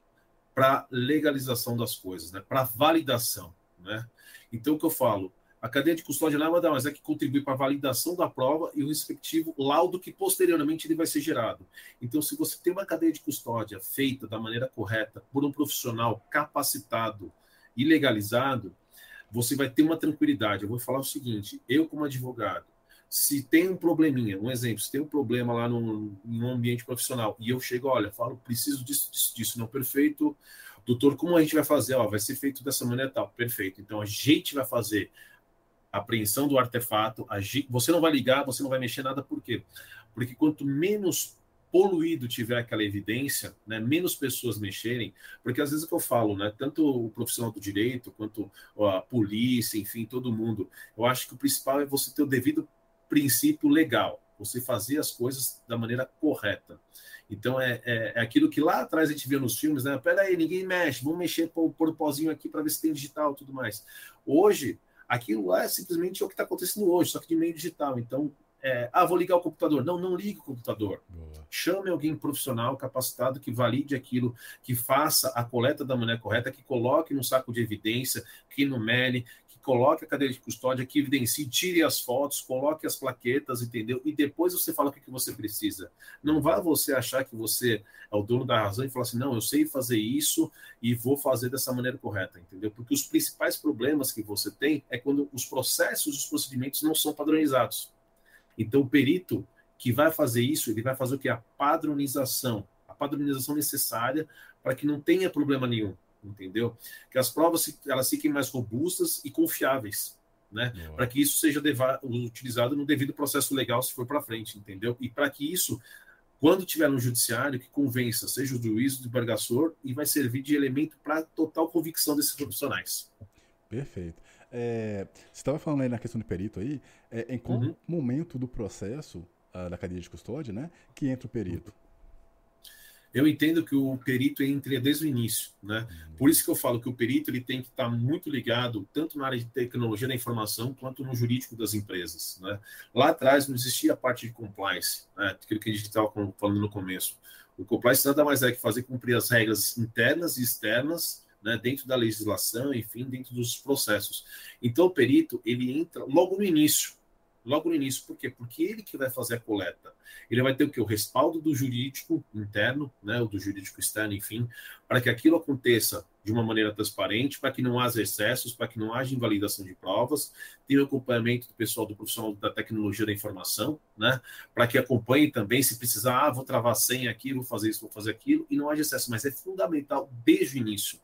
para legalização das coisas, né? para validação. Né? Então, o que eu falo? A cadeia de custódia nada mais é que contribui para a validação da prova e o respectivo laudo que posteriormente ele vai ser gerado. Então, se você tem uma cadeia de custódia feita da maneira correta por um profissional capacitado e legalizado, você vai ter uma tranquilidade. Eu vou falar o seguinte: eu, como advogado, se tem um probleminha, um exemplo, se tem um problema lá num ambiente profissional e eu chego, olha, falo, preciso disso, disso, disso, não, perfeito, doutor, como a gente vai fazer? Ó, vai ser feito dessa maneira tal, perfeito. Então a gente vai fazer a apreensão do artefato, gente, você não vai ligar, você não vai mexer nada, por quê? Porque quanto menos poluído tiver aquela evidência, né, menos pessoas mexerem, porque às vezes é que eu falo, né, tanto o profissional do direito quanto a polícia, enfim, todo mundo, eu acho que o principal é você ter o devido princípio legal, você fazer as coisas da maneira correta. Então é, é, é, aquilo que lá atrás a gente via nos filmes, né? Pera aí, ninguém mexe, vamos mexer, pôr, pôr o pozinho aqui para ver se tem digital e tudo mais. Hoje, aquilo lá é simplesmente o que está acontecendo hoje, só que de meio digital. Então, é, ah, vou ligar o computador. Não, não ligue o computador. Boa. Chame alguém profissional, capacitado, que valide aquilo, que faça a coleta da maneira correta, que coloque no saco de evidência, que numere, coloque a cadeira de custódia, que evidencie, tire as fotos, coloque as plaquetas, entendeu? E depois você fala o que, que você precisa. Não vá você achar que você é o dono da razão e falar assim, não, eu sei fazer isso e vou fazer dessa maneira correta, entendeu? Porque os principais problemas que você tem é quando os processos, os procedimentos não são padronizados. Então, o perito que vai fazer isso, ele vai fazer o que? A padronização. A padronização necessária para que não tenha problema nenhum entendeu? Que as provas elas fiquem mais robustas e confiáveis, né? Para que isso seja utilizado no devido processo legal se for para frente, entendeu? E para que isso, quando tiver no judiciário, que convença, seja o juiz, o desembargador, e vai servir de elemento para total convicção desses profissionais. Perfeito. É, você estava falando aí na questão de perito aí, é, em qual uhum. momento do processo uh, da cadeia de custódia, né, que entra o perito? Eu entendo que o perito entra desde o início, né? Por isso que eu falo que o perito ele tem que estar muito ligado tanto na área de tecnologia da informação quanto no jurídico das empresas, né? Lá atrás não existia a parte de compliance, né? Aquilo que a gente estava falando no começo. O compliance nada mais é que fazer cumprir as regras internas e externas, né? Dentro da legislação, enfim, dentro dos processos. Então o perito ele entra logo no início, logo no início. Por quê? Porque ele que vai fazer a coleta. Ele vai ter o que? O respaldo do jurídico interno, né, ou do jurídico externo, enfim, para que aquilo aconteça de uma maneira transparente, para que não haja excessos, para que não haja invalidação de provas, tem o acompanhamento do pessoal do profissional da tecnologia da informação, né, para que acompanhe também, se precisar, ah, vou travar senha aqui, vou fazer isso, vou fazer aquilo, e não haja excesso, mas é fundamental desde o início,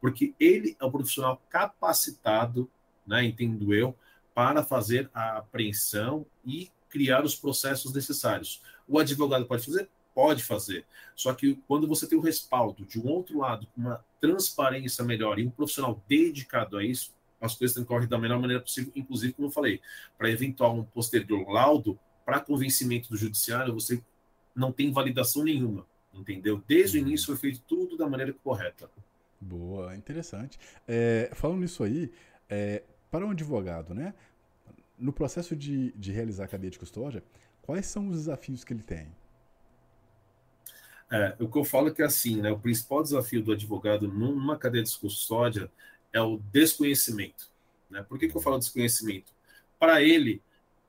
porque ele é o profissional capacitado, né, entendo eu, para fazer a apreensão e criar os processos necessários. O advogado pode fazer? Pode fazer. Só que quando você tem o respaldo de um outro lado, com uma transparência melhor e um profissional dedicado a isso, as coisas transcorrem da melhor maneira possível, inclusive, como eu falei, para eventual um posterior laudo, para convencimento do judiciário, você não tem validação nenhuma, entendeu? Desde o uhum. início foi feito tudo da maneira correta. Boa, interessante. É, falando nisso aí, é, para um advogado, né? No processo de, de realizar a cadeia de custódia, quais são os desafios que ele tem? É, o que eu falo é que assim, né, o principal desafio do advogado numa cadeia de custódia é o desconhecimento. Né? Por que, que eu falo desconhecimento? Para ele,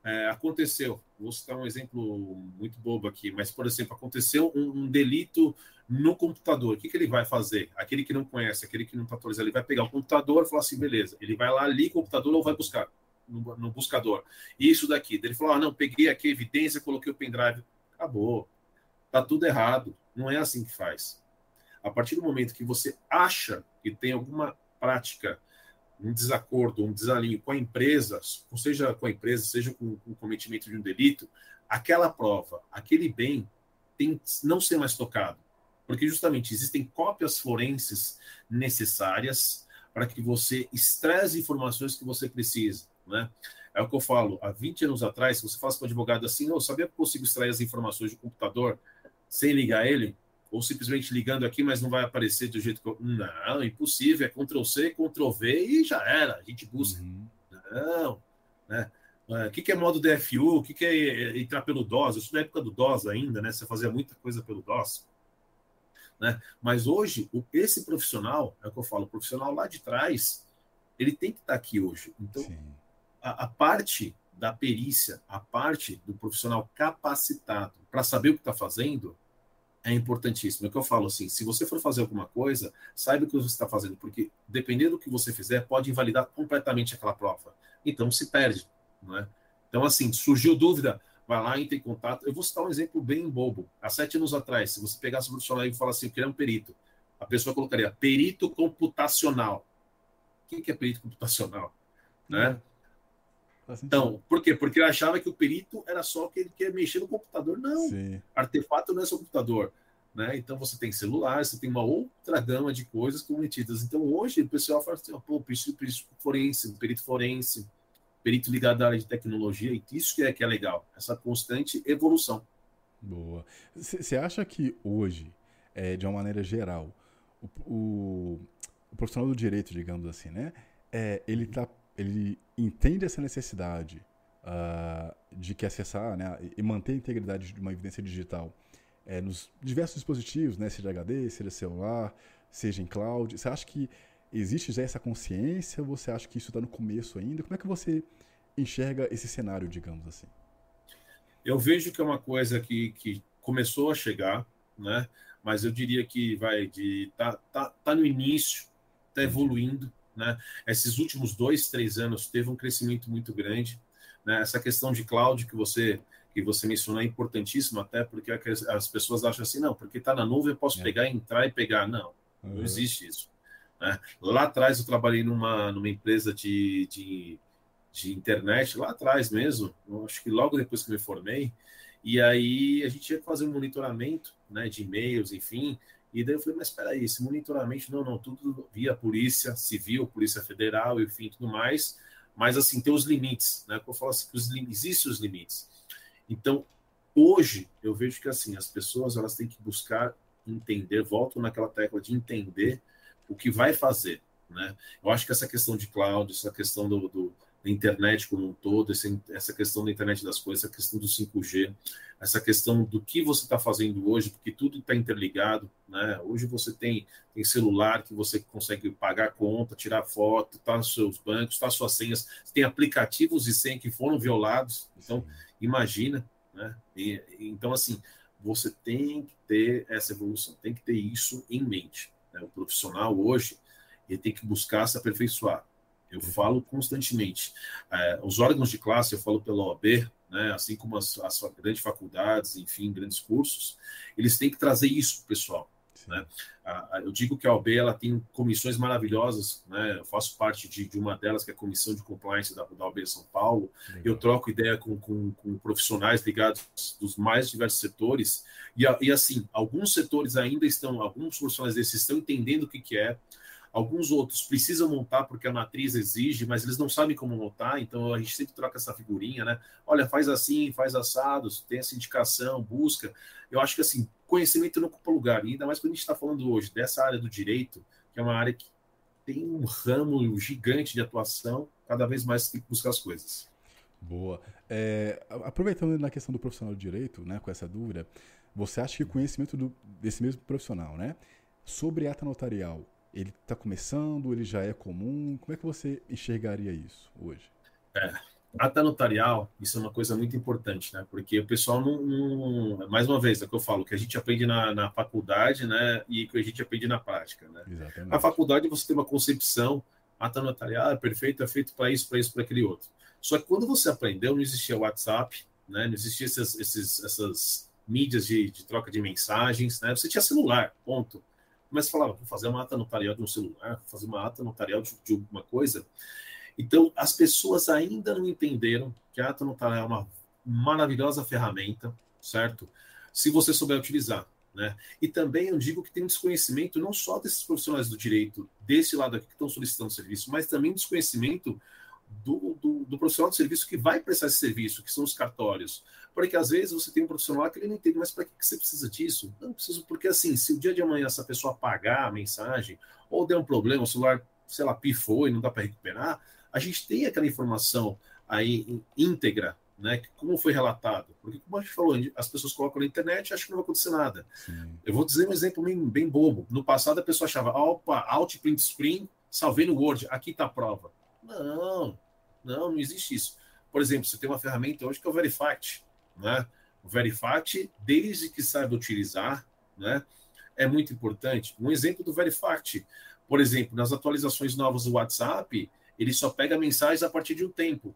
é, aconteceu, vou citar um exemplo muito bobo aqui, mas, por exemplo, aconteceu um, um delito no computador. O que, que ele vai fazer? Aquele que não conhece, aquele que não está atualizado, ele vai pegar o computador e falar assim, beleza, ele vai lá, o computador ou vai buscar no, no buscador. Isso daqui. Ele falou: ah, não, peguei aqui a evidência, coloquei o pendrive. Acabou. Tá tudo errado. Não é assim que faz. A partir do momento que você acha que tem alguma prática, um desacordo, um desalinho com a empresa, seja com a empresa, seja com, o cometimento de um delito, aquela prova, aquele bem tem que não ser mais tocado. Porque justamente existem cópias forenses necessárias para que você as informações que você precisa. Né? É o que eu falo, há 20 anos atrás, se você faz com o advogado assim, eu sabia que eu consigo extrair as informações do computador sem ligar ele, ou simplesmente ligando aqui, mas não vai aparecer do jeito que eu. Não, impossível, é Ctrl C, Ctrl V e já era, a gente busca. Uhum. Não, né? É, o que, é modo DFU? O que, é entrar pelo DOS? Sou da época do DOS ainda, né? Você fazia muita coisa pelo DOS. Né? Mas hoje, esse profissional, é o que eu falo, o profissional lá de trás, ele tem que estar aqui hoje. Então, Sim a, a parte da perícia, a parte do profissional capacitado para saber o que está fazendo, é importantíssimo. É o que eu falo assim: se você for fazer alguma coisa, saiba o que você está fazendo, porque dependendo do que você fizer, pode invalidar completamente aquela prova. Então se perde, não é? Então, assim, surgiu dúvida, vai lá, entre em contato. Eu vou citar um exemplo bem bobo. Há sete anos atrás, se você pegasse o profissional e falasse assim, eu queria um perito, a pessoa colocaria perito computacional. O que é perito computacional? Né? Então, por quê? Porque eu achava que o perito era só que ele quer mexer no computador. Não, Sim. artefato não é só computador. Né? Então você tem celular, você tem uma outra gama de coisas cometidas. Então hoje o pessoal fala assim, pô, perito, perito forense, perito forense, perito ligado à área de tecnologia, e isso que é que é legal, essa constante evolução. Boa. Você acha que hoje, é, de uma maneira geral, o, o, o, profissional do direito, digamos assim, né, é, ele está ele entende essa necessidade uh, de que acessar né, e manter a integridade de uma evidência digital é, nos diversos dispositivos, né, seja HD, seja celular, seja em cloud. Você acha que existe já essa consciência? Você acha que isso está no começo ainda? Como é que você enxerga esse cenário, digamos assim? Eu vejo que é uma coisa que, que começou a chegar, né? Mas eu diria que vai de tá, tá, tá no início, tá evoluindo, né? Esses últimos dois, três anos teve um crescimento muito grande, né? Essa questão de cloud que você que você mencionou é importantíssimo até porque as pessoas acham assim, não, porque está na nuvem eu posso é. pegar, entrar e pegar. Não, uhum. não existe isso. Né? Lá atrás eu trabalhei numa, numa empresa de, de de internet lá atrás mesmo, acho que logo depois que me formei, e aí a gente tinha que fazer um monitoramento né, de e-mails, enfim, e daí eu falei, mas espera aí, esse monitoramento, não, não, tudo via Polícia Civil, Polícia Federal, enfim, tudo mais, mas assim, tem os limites, né? Eu falo assim, os, existem os limites. Então, hoje, eu vejo que assim, as pessoas elas têm que buscar entender, volto naquela tecla de entender o que vai fazer, né? Eu acho que essa questão de cloud, essa questão do, do da internet como um todo, essa questão da internet das coisas, essa questão do 5G, essa questão do que você está fazendo hoje, porque tudo está interligado, né? Hoje você tem, tem celular que você consegue pagar conta, tirar foto, tá nos seus bancos, tá suas senhas, tem aplicativos e senha que foram violados, então imagina, né? E, então assim, você tem que ter essa evolução, tem que ter isso em mente. Né? O profissional hoje ele tem que buscar se aperfeiçoar eu falo constantemente. É, os órgãos de classe, eu falo pela OAB, né, assim como as, as grandes faculdades, enfim, grandes cursos, eles têm que trazer isso, pessoal. Né? Eu digo que a OAB ela tem comissões maravilhosas, né? eu faço parte de, de, uma delas, que é a Comissão de Compliance da, da OAB São Paulo. Legal. Eu troco ideia com, com, com, profissionais ligados dos mais diversos setores, e, e assim, alguns setores ainda estão, alguns profissionais desses estão entendendo o que, que é, Alguns outros precisam montar porque a matriz exige, mas eles não sabem como montar, então a gente sempre troca essa figurinha, né? Olha, faz assim, faz assados, tem essa indicação, busca. Eu acho que assim, conhecimento não ocupa lugar, e ainda mais quando a gente está falando hoje dessa área do direito, que é uma área que tem um ramo gigante de atuação, cada vez mais tem que buscar as coisas. Boa. É, aproveitando na questão do profissional de direito, né, com essa dúvida, você acha que o conhecimento do, desse mesmo profissional, né, sobre ata notarial, ele está começando, ele já é comum? Como é que você enxergaria isso hoje? É, ata notarial, isso é uma coisa muito importante, né? Porque o pessoal não, não mais uma vez, é o que eu falo, que a gente aprende na, na faculdade, né? E que a gente aprende na prática, né? Exatamente. Na faculdade você tem uma concepção, ata notarial é perfeito, é feito para isso, para isso, para aquele outro. Só que quando você aprendeu, não existia WhatsApp, né? Não existia essas, esses, essas mídias de, de troca de mensagens, né? Você tinha celular, ponto mas falava, vou fazer uma ata notarial de um celular, vou fazer uma ata notarial de, de alguma coisa. Então, as pessoas ainda não entenderam que a ata notarial é uma maravilhosa ferramenta, certo? Se você souber utilizar. Né? E também eu digo que tem um desconhecimento não só desses profissionais do direito, desse lado aqui que estão solicitando serviço, mas também desconhecimento do, do, do, profissional de serviço que vai prestar esse serviço, que são os cartórios. Porque às vezes você tem um profissional que ele não entende, mas para que você precisa disso? Não preciso, porque assim, se o dia de amanhã essa pessoa apagar a mensagem, ou der um problema, o celular, sei lá, pifou e não dá para recuperar, a gente tem aquela informação aí íntegra, né? Como foi relatado. Porque, como a gente falou, as pessoas colocam na internet e acham que não vai acontecer nada. Sim. Eu vou dizer um exemplo bem, bem bobo. No passado a pessoa achava, opa, Alt Print Screen, salvei no Word, aqui está a prova. Não, não, não existe isso. Por exemplo, você tem uma ferramenta hoje que é o Verifact, né? O Verifact, desde que saiba utilizar, né, é muito importante. Um exemplo do Verifact, por exemplo, nas atualizações novas do WhatsApp, ele só pega mensagens a partir de um tempo.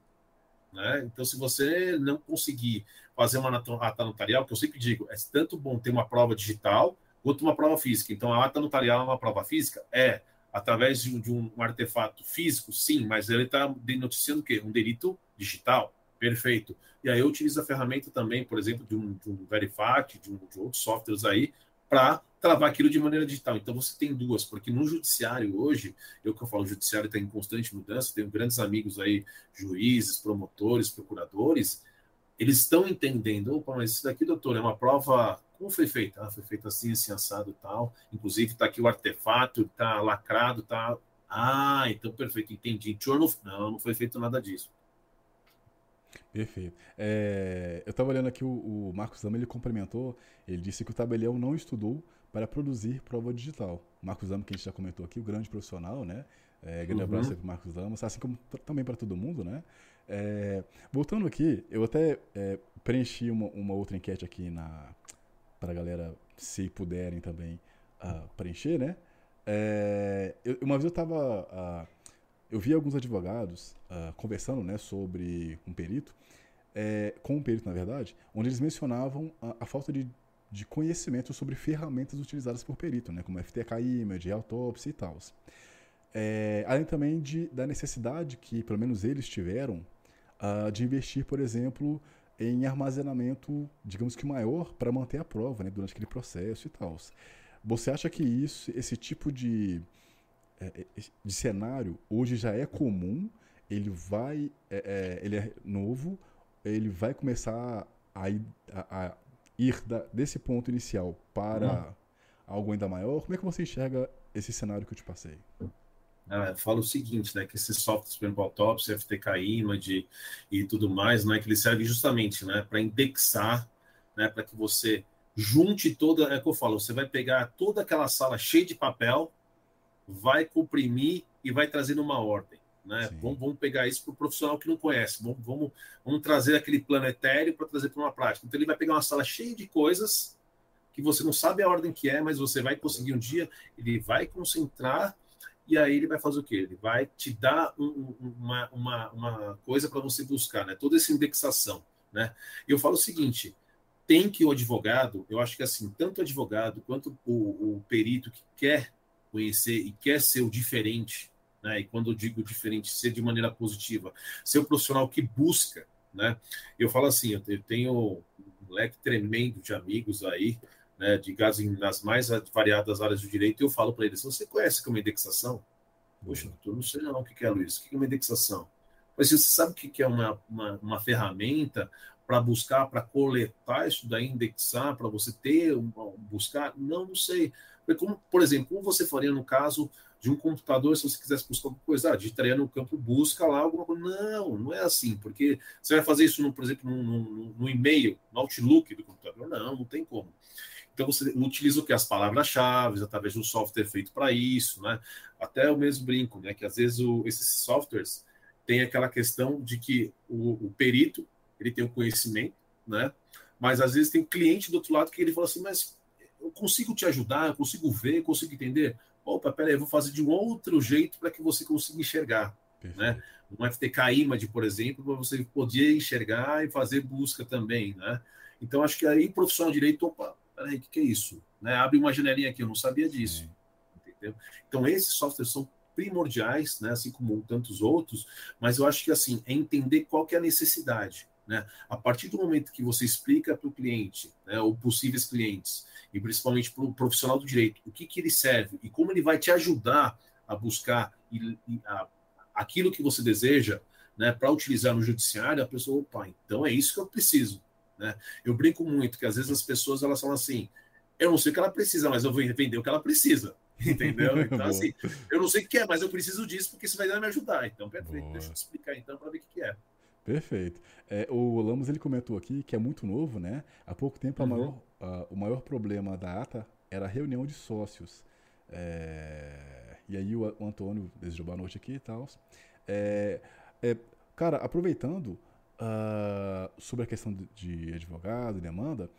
Né? Então, se você não conseguir fazer uma ata notarial, que eu sempre digo, é tanto bom ter uma prova digital quanto uma prova física. Então, a ata notarial é uma prova física? É através de um, de um artefato físico, sim, mas ele está denoticiando o quê? Um delito digital. Perfeito. E aí eu utilizo a ferramenta também, por exemplo, de um, de um Verifact, de, um, de outros softwares aí, para travar aquilo de maneira digital. Então você tem duas, porque no judiciário hoje, eu que eu falo, o judiciário está em constante mudança, tenho grandes amigos aí, juízes, promotores, procuradores, eles estão entendendo, opa, mas isso daqui, doutor, é uma prova como foi feito? Ah, foi feito assim, assim, assado tal. Inclusive, está aqui o artefato, está lacrado, tá. Ah, então perfeito, entendi. Não, não foi feito nada disso. Perfeito. É, eu estava olhando aqui o, o Marcos Lama, ele complementou, ele disse que o tabelião não estudou para produzir prova digital. Marcos Lama, que a gente já comentou aqui, o grande profissional, né? É, grande uhum. abraço para Marcos Lama, assim como também para todo mundo, né? É, voltando aqui, eu até é, preenchi uma, uma, outra enquete aqui na para a galera, se puderem também uh, preencher, né? É, eu, uma vez eu estava uh, eu vi alguns advogados uh, conversando, né, sobre um perito, é, com um perito na verdade, onde eles mencionavam a, a falta de, de conhecimento sobre ferramentas utilizadas por perito, né, como FTK Image, autópsia e tal. É, além também de, da necessidade que, pelo menos eles tiveram, uh, de investir, por exemplo, em armazenamento, digamos que maior, para manter a prova né, durante aquele processo e tal. Você acha que isso, esse tipo de, de cenário hoje já é comum? Ele vai, é, é, ele é novo, ele vai começar a, a, a ir da, desse ponto inicial para uhum. algo ainda maior? Como é que você enxerga esse cenário que eu te passei? Ah, fala o seguinte, né, que esses softwares, por exemplo, Autopsy, FTK Image e tudo mais, né, que eles servem justamente, né, para indexar, né, para que você junte toda, é o que eu falo, você vai pegar toda aquela sala cheia de papel, vai comprimir e vai trazer numa ordem, né? Vamos, vamos, pegar isso para o profissional que não conhece, vamos, vamos, vamos trazer aquele plano etéreo para trazer para uma prática. Então ele vai pegar uma sala cheia de coisas que você não sabe a ordem que é, mas você vai conseguir um dia, ele vai concentrar e aí ele vai fazer o quê? Ele vai te dar um, uma, uma, uma coisa para você buscar, né? Toda essa indexação, né? E eu falo o seguinte, tem que o advogado, eu acho que assim, tanto o advogado quanto o, o perito que quer conhecer e quer ser o diferente, né? E quando eu digo diferente, ser de maneira positiva, ser o profissional que busca, né? Eu falo assim, eu tenho um leque tremendo de amigos aí, né, de gás nas mais variadas áreas do direito, e eu falo para eles: você conhece o que é uma indexação? Poxa, eu não sei não o que é, Luiz. O que é uma indexação? Mas você sabe o que é uma, uma, uma ferramenta para buscar, para coletar isso daí, indexar, para você ter, buscar? Não, não sei. Como, por exemplo, como você faria no caso de um computador, se você quisesse buscar alguma coisa, ah, digitaria no campo busca lá alguma coisa. Não, não é assim, porque você vai fazer isso, no, por exemplo, no, no, no e-mail, no Outlook do computador. Não, não tem como. Então você utiliza o que? As palavras-chave, através de um software feito para isso, né? Até o mesmo brinco, né? Que às vezes o, esses softwares têm aquela questão de que o, o, perito ele tem o conhecimento, né? Mas às vezes tem cliente do outro lado que ele fala assim, mas eu consigo te ajudar, eu consigo ver, eu consigo entender. Opa, peraí, eu vou fazer de um outro jeito para que você consiga enxergar, né? Um FTK Image, por exemplo, para você poder enxergar e fazer busca também, né? Então acho que aí profissional de direito, opa, peraí, o que, que, é isso? Né? Abre uma janelinha aqui, eu não sabia disso. Entendeu? Então, esses softwares são primordiais, né? assim como tantos outros, mas eu acho que assim, é entender qual que é a necessidade. Né? A partir do momento que você explica para o cliente, né, ou possíveis clientes, e principalmente para o profissional do direito, o que, que ele serve e como ele vai te ajudar a buscar e, e a, aquilo que você deseja né, para utilizar no judiciário, a pessoa, opa, então é isso que eu preciso. Né? Eu brinco muito que às vezes as pessoas elas falam assim: eu não sei o que ela precisa, mas eu vou vender o que ela precisa. [laughs] Entendeu? Então, assim, eu não sei o que é, mas eu preciso disso porque isso vai me ajudar. Então, perfeito, Boa. deixa eu te explicar então para ver o que é. Perfeito. É, o Lamos ele comentou aqui que é muito novo, né? Há pouco tempo uhum. maior, uh, o maior problema da ATA era a reunião de sócios. É, e aí o, Antônio desejou boa noite aqui e tal. É, é, cara, aproveitando, uh, sobre a questão de, advogado e demanda,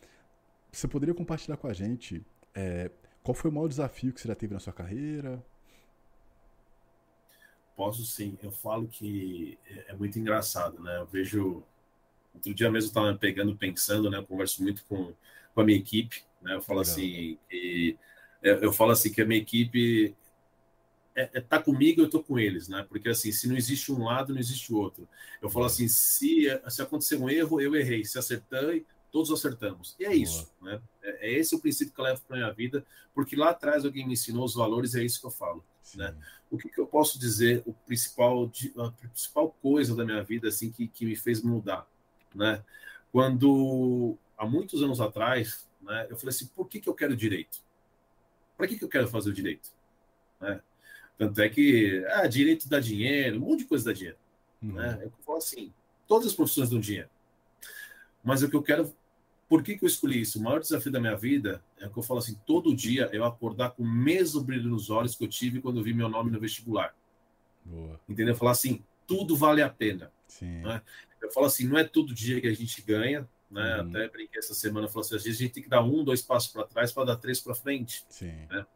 você poderia compartilhar com a gente qual foi o maior desafio que você já teve na sua carreira? Posso sim. Eu falo que é, é muito engraçado, né? Eu vejo. Outro dia mesmo eu estava pegando, pensando, né? Eu converso muito com, com a minha equipe, né? Eu falo Legal. assim. Que, eu falo assim que a minha equipe é, é, tá comigo, eu tô com eles, né? Porque assim, se não existe um lado, não existe o outro. Eu falo assim, se, se acontecer um erro, eu errei. Se acertei, todos acertamos. E é isso, né? É, é esse o princípio que eu levo para minha vida, porque lá atrás alguém me ensinou os valores, é isso que eu falo, Sim. né? O que, que, eu posso dizer, o principal, a principal coisa da minha vida, assim, que, que me fez mudar, né? Quando, há muitos anos atrás, né, eu falei assim, por que, que eu quero direito? Para que, que eu quero fazer o direito? Né? Tanto é que, ah, direito dá dinheiro, um monte de coisa dá dinheiro. Uhum. Né? Eu falo assim, todas as profissões dão dinheiro. Mas o que eu quero, Por que, que eu escolhi isso? O maior desafio da minha vida é que eu falo assim: todo dia eu acordar com o mesmo brilho nos olhos que eu tive quando eu vi meu nome no vestibular. Boa. Entendeu? Falar assim: tudo vale a pena. Né? Eu falo assim: não é todo dia que a gente ganha. Né? Uhum. Até brinquei essa semana, falou assim: às vezes a gente tem que dar um, dois passos para trás para dar três para frente. Sim. Né?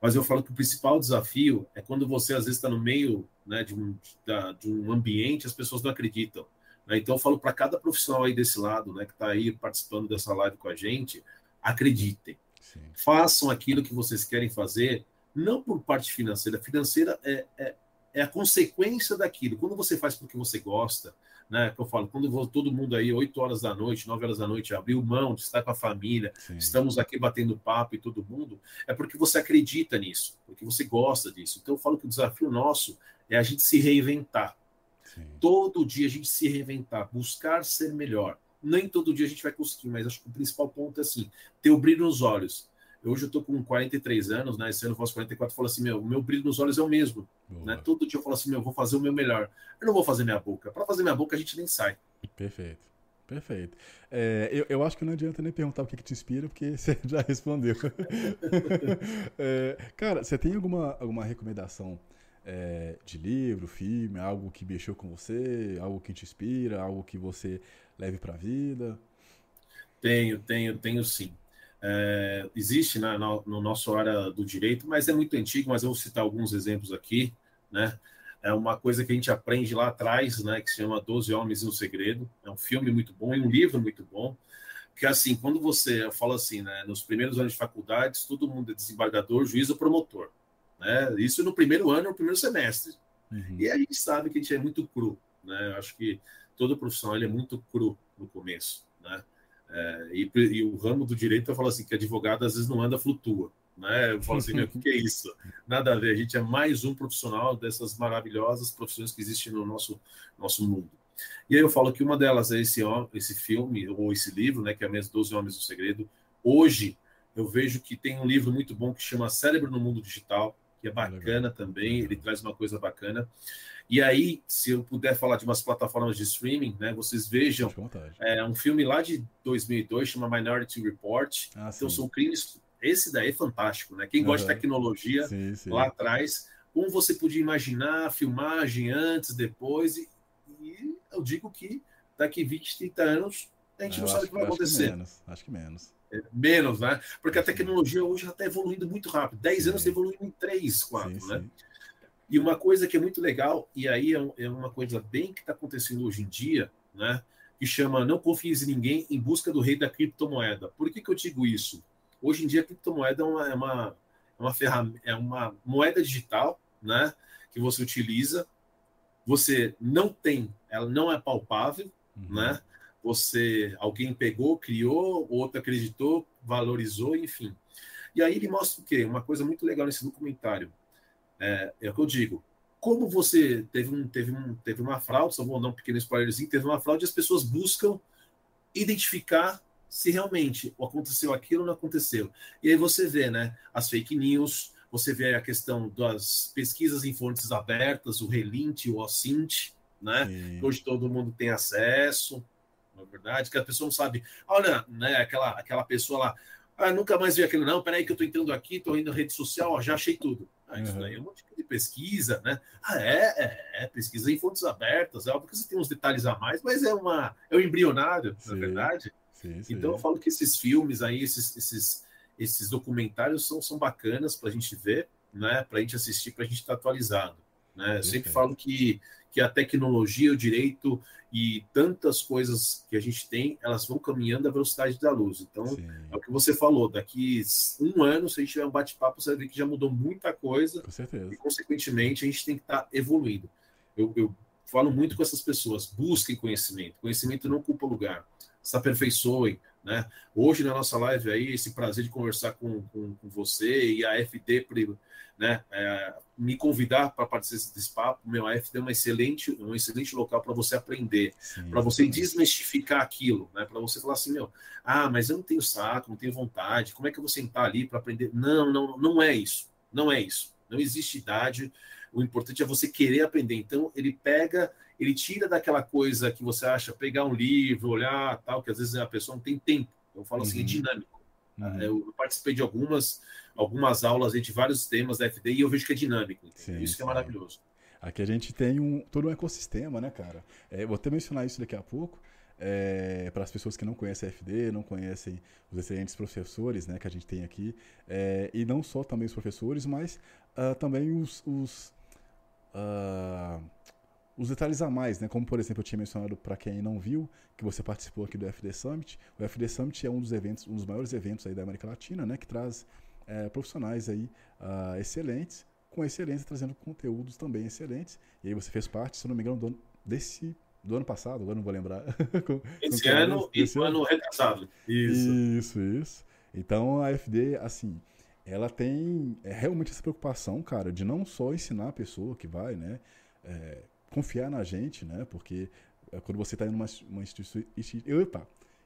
Mas eu falo que o principal desafio é quando você às vezes está no meio né, de, um, da, de um ambiente, as pessoas não acreditam. Né? Então eu falo para cada profissional aí desse lado, né, que está aí participando dessa live com a gente, acreditem. Sim. Façam aquilo que vocês querem fazer, não por parte financeira. Financeira é, é, é a consequência daquilo. Quando você faz porque você gosta, né? Que eu falo, quando todo mundo aí, 8 horas da noite, 9 horas da noite, abriu mão de estar com a família, Sim. estamos aqui batendo papo e todo mundo, é porque você acredita nisso, porque você gosta disso. Então eu falo que o desafio nosso é a gente se reinventar. Sim. Todo dia a gente se reinventar, buscar ser melhor. Nem todo dia a gente vai conseguir, mas acho que o principal ponto é assim, ter o brilho nos olhos. Hoje eu estou com 43 anos, né? Esse ano eu faço 44, eu falo assim, meu, o meu brilho nos olhos é o mesmo. Né? Todo dia eu falo assim, meu, eu vou fazer o meu melhor. Eu não vou fazer minha boca. Para fazer minha boca, a gente nem sai. Perfeito. Perfeito. É, eu, eu acho que não adianta nem perguntar o que, que te inspira, porque [laughs] você já respondeu. [laughs] é, cara, você tem alguma, alguma recomendação é, de livro, filme, algo que mexeu com você, algo que te inspira, algo que você leve para a vida? Tenho, tenho, tenho sim. É, existe na, na, no nosso área do direito, mas é muito antigo, mas eu vou citar alguns exemplos aqui, né? É uma coisa que a gente aprende lá atrás, né? Que se chama Doze Homens e um Segredo. É um filme muito bom e um livro muito bom. Que assim, quando você, eu falo assim, né? Nos primeiros anos de faculdades, todo mundo é desembargador, juiz ou promotor, né? Isso no primeiro ano, no primeiro semestre. Uhum. E a gente sabe que a gente é muito cru, né? Eu acho que todo profissional ele é muito cru no começo, né? É, e, e, o ramo do direito eu falo assim que advogado às vezes não anda, flutua. Né? Eu falo assim, o que, que é isso? Nada a ver, a gente é mais um profissional dessas maravilhosas profissões que existem no nosso, nosso mundo. E aí eu falo que uma delas é esse, esse filme, ou esse livro, né, que é Mesmo 12 Homens do Segredo. Hoje, eu vejo que tem um livro muito bom que chama Cérebro no Mundo Digital, que é bacana também, ele traz uma coisa bacana. E aí, se eu puder falar de umas plataformas de streaming, né, vocês vejam é, um filme lá de 2002 chama Minority Report. Ah, então sim. são crimes. Esse daí é fantástico, né? Quem gosta uhum. de tecnologia sim, sim. lá atrás, como você podia imaginar filmagem antes, depois e, e eu digo que daqui 20, 30 anos a gente eu não sabe o que vai acontecer. Que menos, acho que menos. Menos, né? Porque a tecnologia hoje está evoluindo muito rápido. 10 anos está evoluindo em 3, 4, né? Sim. E uma coisa que é muito legal, e aí é, é uma coisa bem que está acontecendo hoje em dia, né? Que chama Não Confies em Ninguém em Busca do Rei da Criptomoeda. Por que, que eu digo isso? Hoje em dia a criptomoeda é uma, é uma, é uma ferramenta, é uma moeda digital, né? Que você utiliza, você não tem, ela não é palpável, uhum. né? Você, alguém pegou, criou, outro acreditou, valorizou, enfim. E aí ele mostra o quê? Uma coisa muito legal nesse documentário é, é o que eu digo. Como você teve, um, teve, um, teve uma fraude, só vou dar um pequeno spoilerzinho, teve uma fraude, as pessoas buscam identificar se realmente aconteceu aquilo ou não aconteceu. E aí você vê, né, as fake news, você vê a questão das pesquisas em fontes abertas, o Relint, o OSINT, né? Hoje todo mundo tem acesso, na é verdade, que a pessoa não sabe. Olha, né, aquela, aquela pessoa lá, ah, nunca mais vi aquilo, não, peraí que eu estou entrando aqui, estou indo na rede social, ó, já achei tudo. Ah, isso uhum. daí é um monte de pesquisa, né? Ah, é, é, é, pesquisa em fontes abertas, é óbvio que você tem uns detalhes a mais, mas é uma é um embrionário, sim, na verdade. Sim, sim. Então eu falo que esses filmes aí, esses, esses, esses documentários são, são bacanas para a gente ver, né? Para a gente assistir, para a gente estar tá atualizado. Né? Eu sempre falo que, que a tecnologia, o direito e tantas coisas que a gente tem, elas vão caminhando à velocidade da luz. Então, Sim. é o que você falou, daqui um ano, se a gente tiver um bate-papo, você vai ver que já mudou muita coisa. Com certeza. E, consequentemente, a gente tem que estar tá evoluindo. Eu, eu falo muito com essas pessoas, busquem conhecimento. Conhecimento não ocupa lugar. Se aperfeiçoem, né? Hoje, na nossa live aí, esse prazer de conversar com, com, com você e a FD né, é, me convidar para participar desse papo, meu, a FD é uma excelente, um excelente local para você aprender, para você desmistificar aquilo, né, para você falar assim, meu, ah, mas eu não tenho saco, não tenho vontade, como é que eu vou sentar ali para aprender? Não, não, não é isso, não é isso, não existe idade, o importante é você querer aprender. Então, ele pega, ele tira daquela coisa que você acha, pegar um livro, olhar, tal, que às vezes a pessoa não tem tempo Eu falo uhum. assim, é uhum. dinâmico. Uhum. Eu participei de algumas, algumas aulas de vários temas da FD e eu vejo que é dinâmico. Sim, isso que é maravilhoso. Aqui a gente tem um, todo um ecossistema, né, cara? É, vou até mencionar isso daqui a pouco. É, para as pessoas que não conhecem a FD, não conhecem os excelentes professores né, que a gente tem aqui, é, e não só também os professores, mas uh, também os, os, uh, os, detalhes a mais, né? como por exemplo eu tinha mencionado para quem não viu, que você participou aqui do FD Summit. O FD Summit é um dos eventos, um dos maiores eventos aí da América Latina, né, que traz é, profissionais aí uh, excelentes com excelência, trazendo conteúdos também excelentes. E aí você fez parte, se não me engano, do, desse do ano passado, agora não vou lembrar. [laughs] com, esse com ano e esse ano retrasado. Isso. Isso, isso. Então a FD, assim, ela tem é, realmente essa preocupação, cara, de não só ensinar a pessoa que vai, né, é, confiar na gente, né, porque é, quando você está em uma, uma instituição,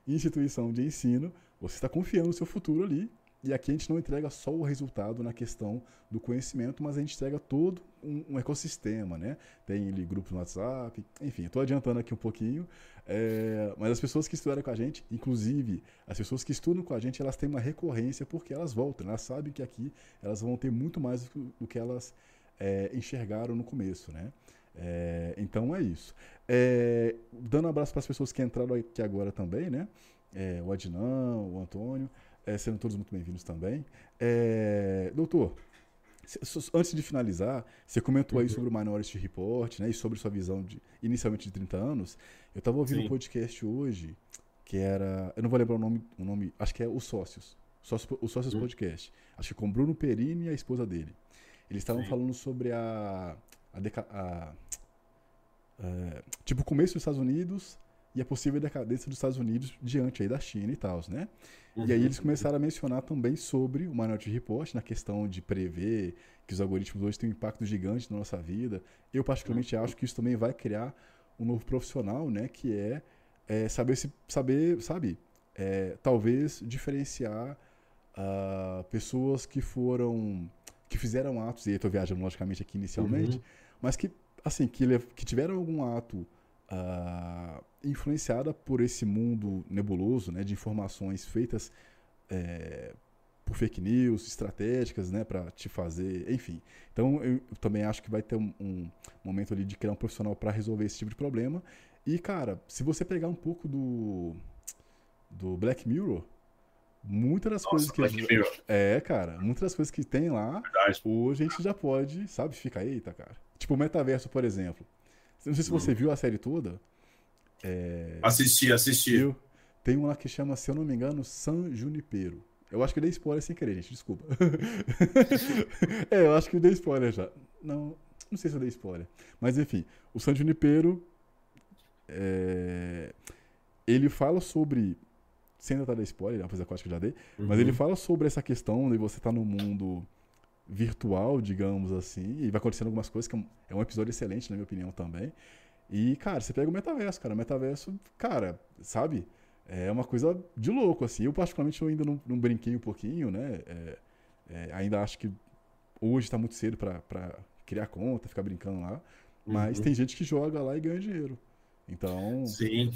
instituição de ensino, você está confiando no seu futuro ali e aqui a gente não entrega só o resultado na questão do conhecimento, mas a gente entrega todo um, um ecossistema, né? Tem ali grupos no WhatsApp, enfim, estou adiantando aqui um pouquinho, é, mas as pessoas que estudaram com a gente, inclusive as pessoas que estudam com a gente, elas têm uma recorrência porque elas voltam, elas sabem que aqui elas vão ter muito mais do que elas é, enxergaram no começo, né? É, então é isso. É, dando um abraço para as pessoas que entraram aqui agora também, né? É, o Adnan, o Antônio é, sendo todos muito bem-vindos também. Doutor, antes de finalizar, você comentou aí uhum. sobre o Minority Report, né, e sobre sua visão de inicialmente de 30 anos. Eu estava ouvindo Sim. um podcast hoje que era, eu não vou lembrar o nome, o nome, acho que é Os Sócios, Sócios o Sócios uhum. Podcast. Acho que com Bruno Perini e a esposa dele. Eles estavam falando sobre a, a, a, a é, tipo o começo dos Estados Unidos e a possível decadência dos Estados Unidos diante aí da China e tal, né? Uhum. E aí eles começaram a mencionar também sobre o Minority Report, na questão de prever que os algoritmos hoje têm um impacto gigante na nossa vida. Eu particularmente uhum. acho que isso também vai criar um novo profissional, né? Que é, é saber se saber, sabe? É, talvez diferenciar uh, pessoas que foram que fizeram atos e eu estou viajando logicamente aqui inicialmente, uhum. mas que assim que, que tiveram algum ato uh, influenciada por esse mundo nebuloso né, de informações feitas é, por fake news, estratégicas, né, para te fazer, enfim. Então eu, também acho que vai ter um, um momento ali de criar um profissional para resolver esse tipo de problema. E cara, se você pegar um pouco do do Black Mirror, muitas das Nossa, coisas que Black Mirror. é, cara, muitas das coisas que tem lá, Verdade. hoje a gente já pode, sabe, fica eita, cara. Tipo o metaverso, por exemplo. Não sei se você hum. viu a série toda. É... Assisti, assisti. Viu? Tem uma que chama, se eu não me engano, San Junipero. Eu acho que eu dei spoiler sem querer, gente. Desculpa. [laughs] é, eu acho que eu dei spoiler já. Não, não sei se eu dei spoiler. Mas enfim, o San Junipero. É... Ele fala sobre. Sem tentar dar spoiler, é uma coisa que eu acho que eu já dei. Uhum. Mas ele fala sobre essa questão de você estar tá no mundo virtual, digamos assim, e vai acontecendo algumas coisas, que é um é episódio excelente, na minha opinião, também. E, cara, você pega o metaverso, cara. O metaverso, cara, sabe? É uma coisa de louco, assim. Eu, particularmente, eu ainda não, não brinquei um pouquinho, né? É, é, ainda acho que hoje está muito cedo para criar conta, ficar brincando lá. Mas uhum. tem gente que joga lá e ganha dinheiro. Então. Sim.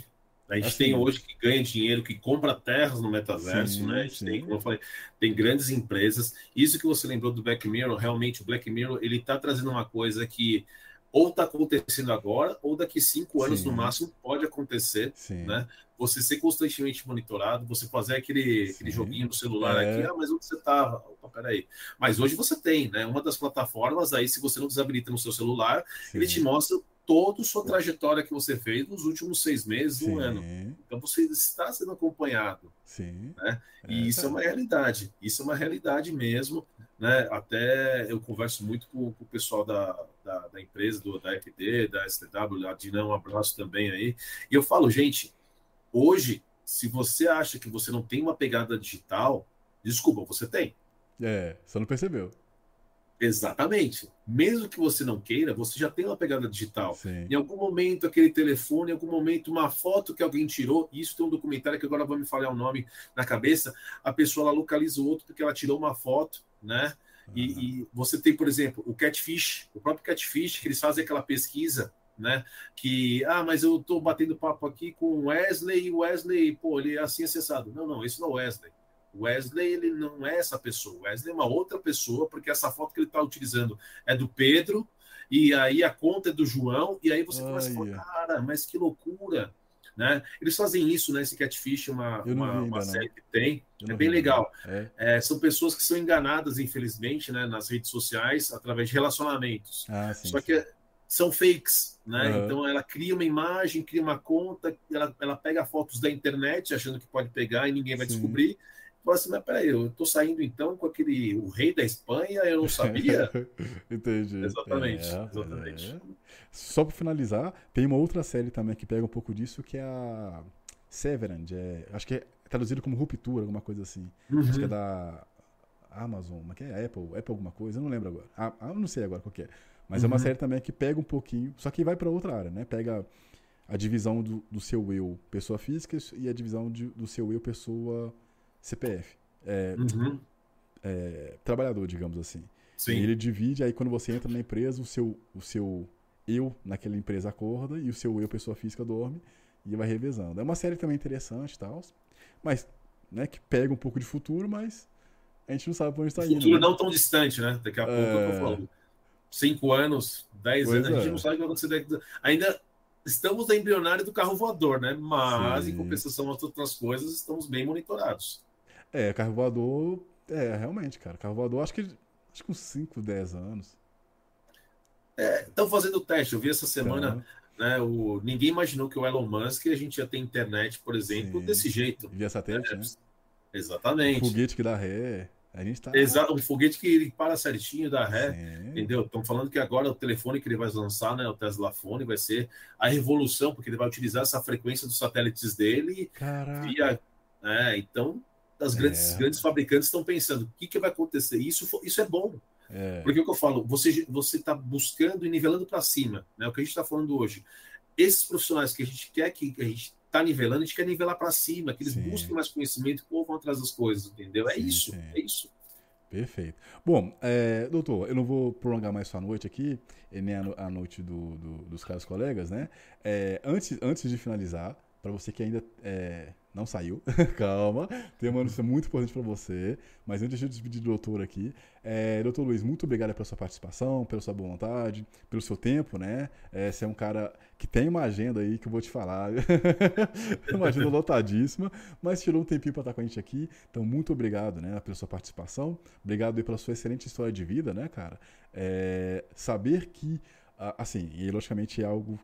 A gente assim, tem hoje que ganha dinheiro, que compra terras no metaverso, sim, né? A gente tem, como eu falei, tem grandes empresas. Isso que você lembrou do Black Mirror, realmente o Black Mirror ele está trazendo uma coisa que ou está acontecendo agora, ou daqui cinco anos Sim. no máximo pode acontecer, Sim. né? Você ser constantemente monitorado, você fazer aquele, aquele joguinho no celular é. aqui, ah, mas onde você estava? Opa, peraí. Mas hoje você tem, né? Uma das plataformas aí, se você não desabilita no seu celular, Sim. ele te mostra toda a sua trajetória que você fez nos últimos seis meses, um ano. Então você está sendo acompanhado. Sim. Né? E é, isso tá. é uma realidade. Isso é uma realidade mesmo. Né? Até eu converso muito com, com o pessoal da, da, da, empresa, do, da FD, da STW, a Dina, um abraço também aí. E eu falo, gente, hoje, se você acha que você não tem uma pegada digital, desculpa, você tem. É, você não percebeu. Exatamente. Mesmo que você não queira, você já tem uma pegada digital. Sim. Em algum momento, aquele telefone, em algum momento, uma foto que alguém tirou, isso tem um documentário que agora vou me falar o nome na cabeça, a pessoa ela localiza o outro porque ela tirou uma foto, né? Uhum. E, e, você tem, por exemplo, o Catfish, o próprio Catfish, que eles fazem aquela pesquisa né? Que, ah, mas eu tô batendo papo aqui com o Wesley e o Wesley, pô, ele é assim acessado. Não, não, esse não é Wesley. Wesley, ele não é essa pessoa. Wesley é uma outra pessoa, porque essa foto que ele está utilizando é do Pedro, e aí a conta é do João, e aí você Ai, começa a falar, cara, mas que loucura. Né? Eles fazem isso, né? Esse Catfish, uma, uma, uma série que tem, é bem legal. É. É, são pessoas que são enganadas, infelizmente, né, nas redes sociais através de relacionamentos. Ah, sim, Só sim. que são fakes, né? Uhum. Então ela cria uma imagem, cria uma conta, ela, ela pega fotos da internet achando que pode pegar e ninguém vai sim. descobrir. Assim, mas peraí, eu tô saindo então com aquele o rei da Espanha, eu não sabia? [laughs] Entendi. Exatamente. É, exatamente. É. Só para finalizar, tem uma outra série também que pega um pouco disso, que é a Severand. É, acho que é traduzido como Ruptura, alguma coisa assim. Uhum. Acho que é da Amazon, mas que é Apple, Apple alguma coisa, eu não lembro agora. Ah, eu não sei agora qual é. Mas uhum. é uma uhum. série também que pega um pouquinho, só que vai para outra área, né? Pega a divisão do, do, seu eu pessoa física e a divisão de, do seu eu pessoa CPF. É, uhum. é, trabalhador, digamos assim. Sim. E ele divide, aí quando você entra na empresa, o seu, o seu eu naquela empresa acorda e o seu eu, pessoa física, dorme e vai revezando. É uma série também interessante e tal, mas, né, que pega um pouco de futuro, mas a gente não sabe para onde está indo. Futuro né? não tão distante, né? Daqui a pouco é... eu tô falando. Cinco anos, dez pois anos, é. a gente é. não sabe o que vai acontecer. Ainda estamos na embrionária do carro voador, né? Mas, Sim. em compensação a outras coisas, estamos bem monitorados. É, carro voador. É, realmente, cara. Carro voador, acho que. Acho que uns 5, 10 anos. Estão é, fazendo teste. Eu vi essa semana. Né, o, ninguém imaginou que o Elon Musk a gente ia ter internet, por exemplo, Sim. desse jeito. Via satélite, é, né? Exatamente. O foguete que dá ré. A gente tá... Exato, um foguete que ele para certinho, dá ré, Sim. entendeu? Estão falando que agora o telefone que ele vai lançar, né, o Tesla Phone, vai ser a revolução, porque ele vai utilizar essa frequência dos satélites dele Caraca. via. É, então, as grandes, é. grandes fabricantes estão pensando o que, que vai acontecer. Isso, isso é bom. É. Porque o que eu falo, você você está buscando e nivelando para cima, né? O que a gente está falando hoje. Esses profissionais que a gente quer que a gente está nivelando, a gente quer nivelar para cima, que eles sim. busquem mais conhecimento, que vão atrás das coisas, entendeu? É sim, isso, sim. é isso. Perfeito. Bom, é, doutor, eu não vou prolongar mais sua noite aqui, nem a, a noite do, do, dos caros colegas, né? É, antes, antes de finalizar, para você que ainda é, não saiu, [laughs] calma. Tem uma notícia muito importante para você. Mas antes de eu despedir do doutor aqui, é, doutor Luiz, muito obrigado pela sua participação, pela sua boa vontade, pelo seu tempo, né? É, você é um cara que tem uma agenda aí que eu vou te falar. [laughs] uma agenda lotadíssima, mas tirou um tempinho para estar com a gente aqui. Então, muito obrigado, né, pela sua participação. Obrigado aí pela sua excelente história de vida, né, cara? É, saber que, assim, e logicamente é algo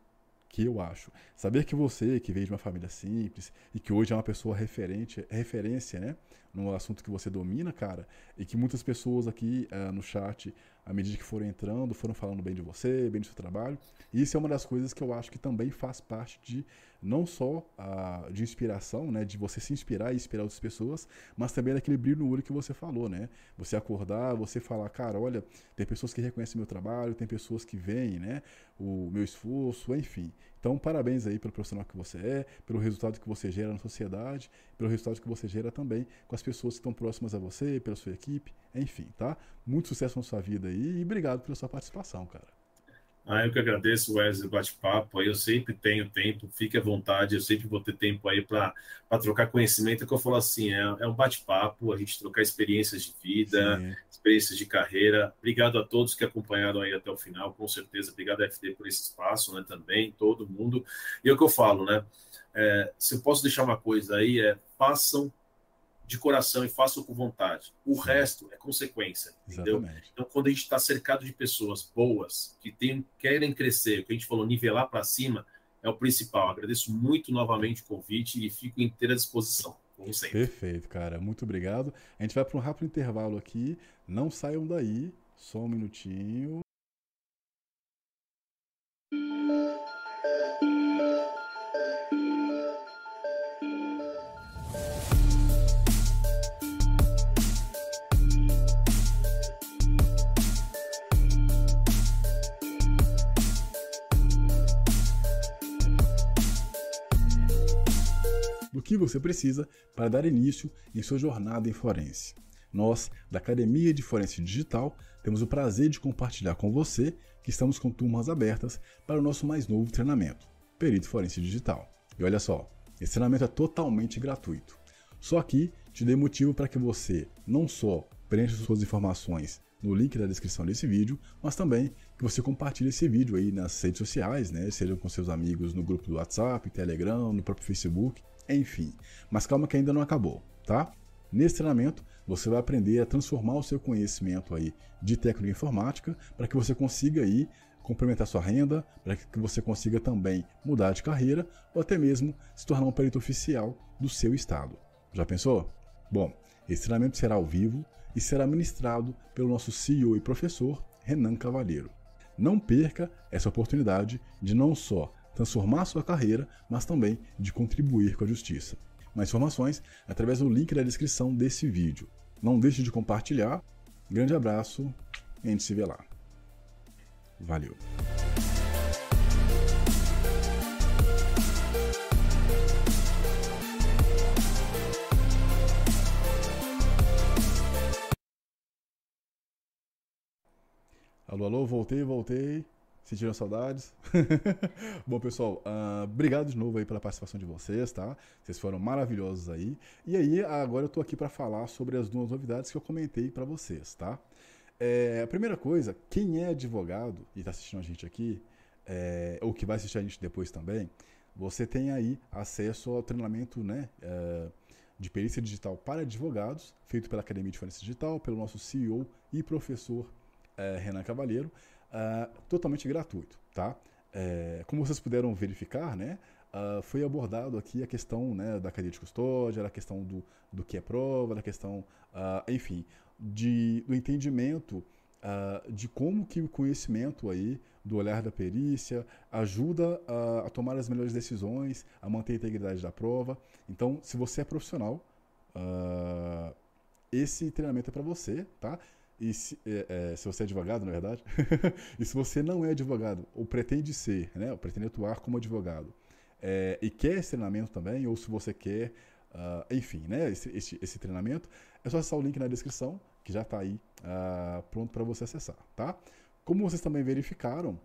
que eu acho. Saber que você, que veio de uma família simples e que hoje é uma pessoa referente, referência, né? No assunto que você domina, cara, e que muitas pessoas aqui uh, no chat, à medida que foram entrando, foram falando bem de você, bem do seu trabalho. E isso é uma das coisas que eu acho que também faz parte de não só uh, de inspiração, né, de você se inspirar e inspirar outras pessoas, mas também daquele brilho no olho que você falou, né? Você acordar, você falar, cara, olha, tem pessoas que reconhecem meu trabalho, tem pessoas que veem, né, o meu esforço, enfim. Então, parabéns aí pelo profissional que você é, pelo resultado que você gera na sociedade, pelo resultado que você gera também com as pessoas que estão próximas a você, pela sua equipe, enfim, tá? Muito sucesso na sua vida aí e obrigado pela sua participação, cara. Ah, eu que agradeço, Wesley, bate-papo. Eu sempre tenho tempo, fique à vontade, eu sempre vou ter tempo aí para trocar conhecimento. É que eu falo assim, é, é um bate-papo, a gente trocar experiências de vida, Sim. experiências de carreira. Obrigado a todos que acompanharam aí até o final, com certeza. Obrigado, FD, por esse espaço, né, também, todo mundo. E é o que eu falo, né? É, se eu posso deixar uma coisa aí, é façam de coração e façam com vontade. O Sim. resto é consequência, entendeu? Exatamente. Então, quando a gente está cercado de pessoas boas, que tem, querem crescer, o que a gente falou, nivelar para cima, é o principal. Agradeço muito novamente o convite e fico inteira disposição, como sempre. Perfeito, cara. Muito obrigado. A gente vai para um rápido intervalo aqui. Não saiam daí. Só um minutinho. Você precisa para dar início em sua jornada em forense. nós, da Academia de Forense Digital, temos o prazer de compartilhar com você que estamos com turmas abertas para o nosso mais novo treinamento, Perito Forense Digital. E olha só, esse treinamento é totalmente gratuito. Só aqui te dei motivo para que você não só preencha suas informações no link da descrição desse vídeo, mas também que você compartilhe esse vídeo aí nas redes sociais, né? Seja com seus amigos no grupo do WhatsApp, Telegram, no próprio Facebook, enfim. Mas calma que ainda não acabou, tá? Nesse treinamento, você vai aprender a transformar o seu conhecimento aí de técnica informática para que você consiga aí complementar sua renda, para que você consiga também mudar de carreira ou até mesmo se tornar um perito oficial do seu estado. Já pensou? Bom, esse treinamento será ao vivo e será ministrado pelo nosso CEO e professor Renan Cavalheiro. Não perca essa oportunidade de não só transformar sua carreira, mas também de contribuir com a justiça. Mais informações através do link da descrição desse vídeo. Não deixe de compartilhar. Grande abraço e a gente se vê lá. Valeu! Alô, alô, voltei, voltei. Sentiram saudades? [laughs] Bom, pessoal, uh, obrigado de novo aí pela participação de vocês, tá? Vocês foram maravilhosos aí. E aí, agora eu tô aqui para falar sobre as duas novidades que eu comentei para vocês, tá? É, a primeira coisa, quem é advogado e está assistindo a gente aqui, é, ou que vai assistir a gente depois também, você tem aí acesso ao treinamento, né? É, de perícia digital para advogados, feito pela Academia de Forense Digital, pelo nosso CEO e professor é, Renan Cavalheiro, uh, totalmente gratuito, tá? É, como vocês puderam verificar, né, uh, foi abordado aqui a questão né, da cadeia de custódia, a questão do, do que é prova, da questão, uh, enfim, de, do entendimento de como que o conhecimento aí do olhar da perícia ajuda a, a tomar as melhores decisões, a manter a integridade da prova. Então, se você é profissional, esse treinamento é para você, tá? E se, é, é, se você é advogado, na verdade, [laughs] e se você não é advogado, ou pretende ser, né, ou pretende atuar como advogado, é, e quer esse treinamento também, ou se você quer, uh, enfim, né, esse, esse, esse, treinamento, é só acessar o link na descrição, que já está aí uh, pronto para você acessar, tá? Como vocês também verificaram,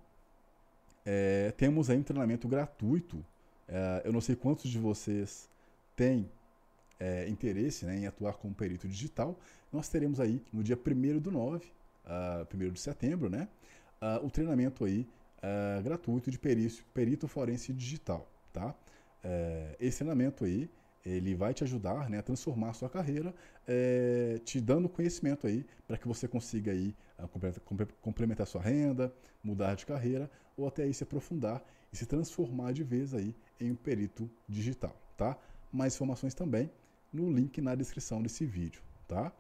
é, temos aí um treinamento gratuito. É, eu não sei quantos de vocês têm é, interesse né, em atuar como perito digital, nós teremos aí no dia 1 do 9, uh, 1 de setembro, né, uh, o treinamento aí uh, gratuito de perício, perito forense digital, tá? Uh, esse treinamento aí, ele vai te ajudar né, a transformar a sua carreira, é, te dando conhecimento aí para que você consiga aí complementar sua renda, mudar de carreira ou até aí se aprofundar e se transformar de vez aí em um perito digital, tá? Mais informações também no link na descrição desse vídeo, tá?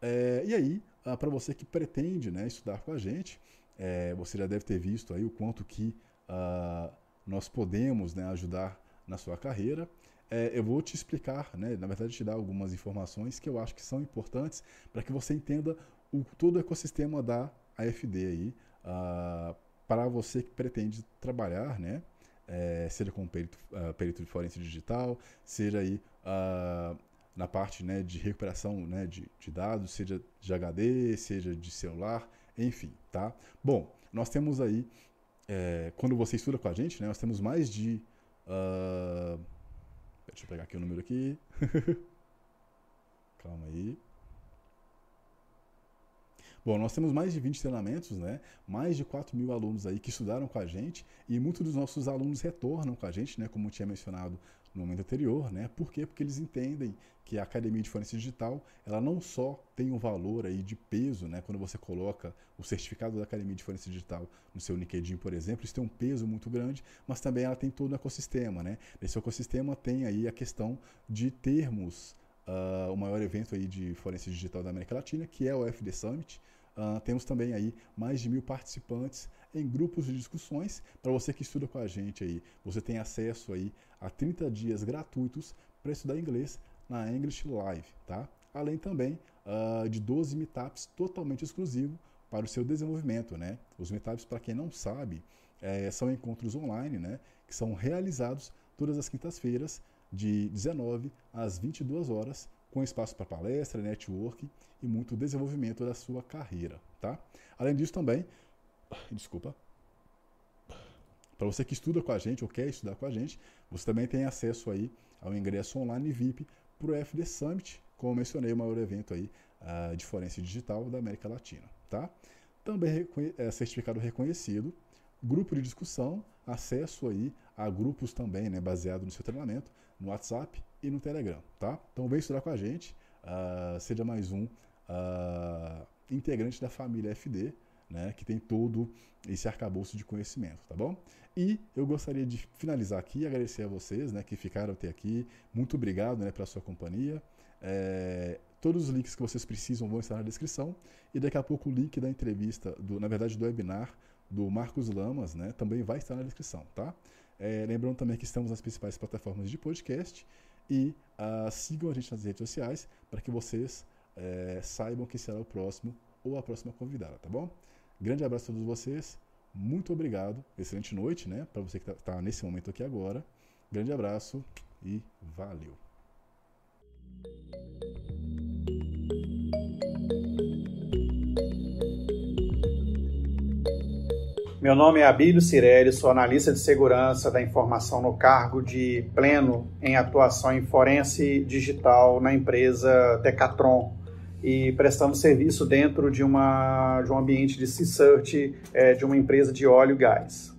É, e aí, ah, para você que pretende né, estudar com a gente, é, você já deve ter visto aí o quanto que uh, nós podemos né, ajudar na sua carreira. É, eu vou te explicar, né, na verdade te dar algumas informações que eu acho que são importantes para que você entenda o, todo o ecossistema da AFD aí, uh, para você que pretende trabalhar, né, é, seja como perito, uh, perito de forense digital, seja aí uh, na parte né, de recuperação né, de, de, dados, seja de HD, seja de celular, enfim, tá? Bom, nós temos aí, é, quando você estuda com a gente, né, nós temos mais de... Uh, deixa eu pegar aqui o número aqui. [laughs] Calma aí. Bom, nós temos mais de 20 treinamentos, né? mais de 4 mil alunos aí que estudaram com a gente e muitos dos nossos alunos retornam com a gente, né? como tinha mencionado no momento anterior. Né? Por quê? Porque eles entendem que a Academia de Forense Digital ela não só tem um valor aí de peso, né? quando você coloca o certificado da Academia de Forense Digital no seu LinkedIn, por exemplo, isso tem um peso muito grande, mas também ela tem todo o ecossistema. Né? Nesse ecossistema tem aí a questão de termos uh, o maior evento aí de forense digital da América Latina, que é o FD Summit, Uh, temos também aí mais de mil participantes em grupos de discussões. Para você que estuda com a gente aí, você tem acesso aí a 30 dias gratuitos para estudar inglês na English Live, tá? Além também uh, de 12 meetups totalmente exclusivos para o seu desenvolvimento, né? Os meetups, para quem não sabe, é, são encontros online, né? Que são realizados todas as quintas-feiras de 19 às 22 horas com espaço para palestra, network e muito desenvolvimento da sua carreira, tá? Além disso também, desculpa, para você que estuda com a gente ou quer estudar com a gente, você também tem acesso aí ao ingresso online VIP para o FD Summit, como mencionei, o maior evento aí uh, de forense digital da América Latina, tá? Também é, certificado reconhecido, grupo de discussão, acesso aí a grupos também, né, baseado no seu treinamento, no WhatsApp e no Telegram, tá? Então vem estudar com a gente, uh, seja mais um uh, integrante da família FD, né, que tem todo esse arcabouço de conhecimento, tá bom? E eu gostaria de finalizar aqui, agradecer a vocês, né, que ficaram até aqui. Muito obrigado, né, pela sua companhia. É, todos os links que vocês precisam vão estar na descrição e daqui a pouco o link da entrevista, do, na verdade do webinar do Marcos Lamas, né, também vai estar na descrição, tá? É, lembrando também que estamos nas principais plataformas de podcast e uh, sigam a gente nas redes sociais para que vocês é, saibam que será o próximo ou a próxima convidada, tá bom? Grande abraço a todos vocês, muito obrigado, excelente noite, né? Para você que está tá nesse momento aqui agora. Grande abraço e valeu! Meu nome é Abílio Cirelli, sou analista de segurança da informação no cargo de pleno em atuação em forense digital na empresa Decatron e prestando serviço dentro de, uma, de um ambiente de C-Search é, de uma empresa de óleo e gás.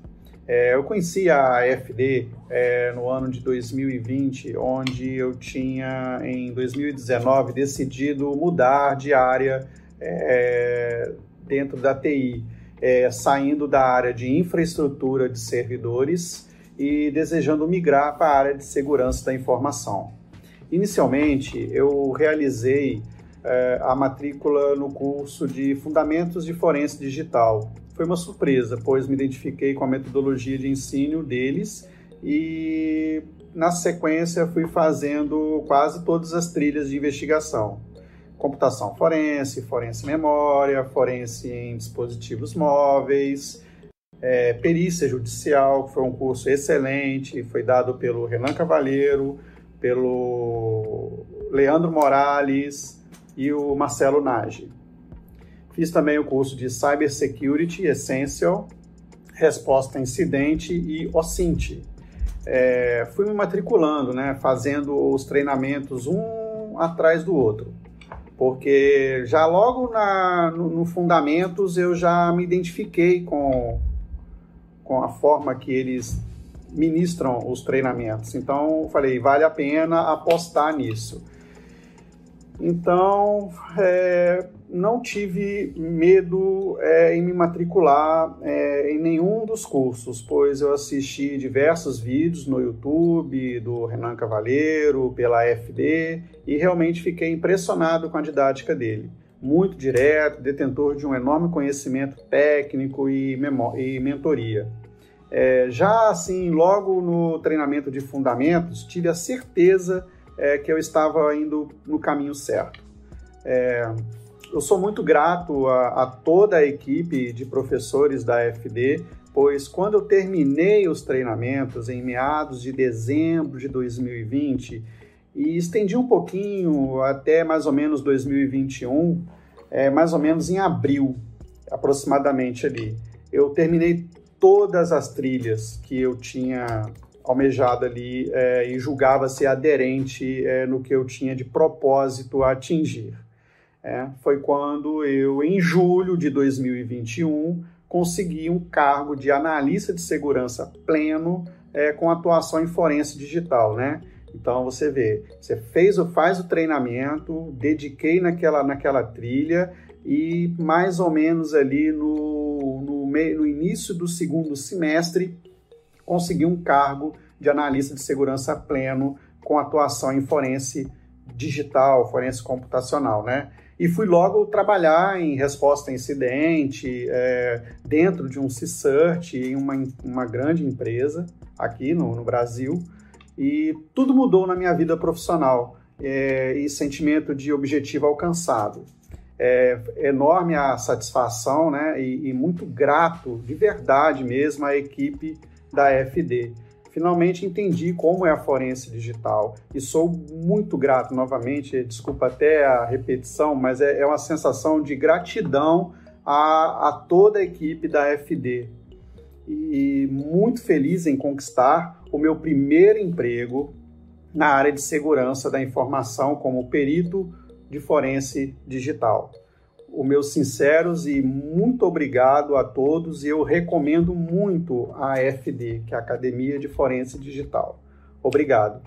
É, eu conheci a AFD é, no ano de 2020, onde eu tinha, em 2019, decidido mudar de área é, dentro da TI é, saindo da área de infraestrutura de servidores e desejando migrar para a área de segurança da informação. Inicialmente, eu realizei é, a matrícula no curso de Fundamentos de Forense Digital. Foi uma surpresa, pois me identifiquei com a metodologia de ensino deles e, na sequência, fui fazendo quase todas as trilhas de investigação computação forense, forense memória, forense em dispositivos móveis, é, perícia judicial, que foi um curso excelente, foi dado pelo Renan Cavalheiro, pelo Leandro Morales e o Marcelo Nage. Fiz também o curso de Cyber Security Essential, Resposta a Incidente e OSINT. É, fui me matriculando, né, fazendo os treinamentos um atrás do outro porque já logo na, no, no, Fundamentos eu já me identifiquei com, com a forma que eles ministram os treinamentos. Então, falei, vale a pena apostar nisso. Então, é, não tive medo é, em me matricular é, em nenhum dos cursos, pois eu assisti diversos vídeos no YouTube do Renan Cavaleiro, pela FD, e realmente fiquei impressionado com a didática dele. Muito direto, detentor de um enorme conhecimento técnico e, e mentoria. É, já assim, logo no treinamento de fundamentos, tive a certeza que eu estava indo no caminho certo. É, eu sou muito grato a, a, toda a equipe de professores da FD, pois quando eu terminei os treinamentos em meados de dezembro de 2020 e estendi um pouquinho até mais ou menos 2021, é, mais ou menos em abril, aproximadamente ali, eu terminei todas as trilhas que eu tinha almejado ali é, e julgava ser aderente é, no que eu tinha de propósito a atingir. É, foi quando eu, em julho de 2021, consegui um cargo de analista de segurança pleno é, com atuação em forense digital, né? Então você vê, você fez faz o treinamento, dediquei naquela, naquela trilha e mais ou menos ali no, no, meio, no início do segundo semestre consegui um cargo de analista de segurança pleno com atuação em forense digital, forense computacional, né? E fui logo trabalhar em resposta a incidente, é, dentro de um C-Search, em uma, uma grande empresa aqui no, no Brasil. E tudo mudou na minha vida profissional é, e sentimento de objetivo alcançado. É enorme a satisfação né, e, e muito grato, de verdade mesmo, à equipe da FD finalmente entendi como é a forense digital e sou muito grato novamente. Desculpa até a repetição, mas é, é uma sensação de gratidão a, a toda a equipe da FD e muito feliz em conquistar o meu primeiro emprego na área de segurança da informação como perito de forense digital. Os meus sinceros e muito obrigado a todos eu recomendo muito a AFD, que é a Academia de Forense Digital. Obrigado.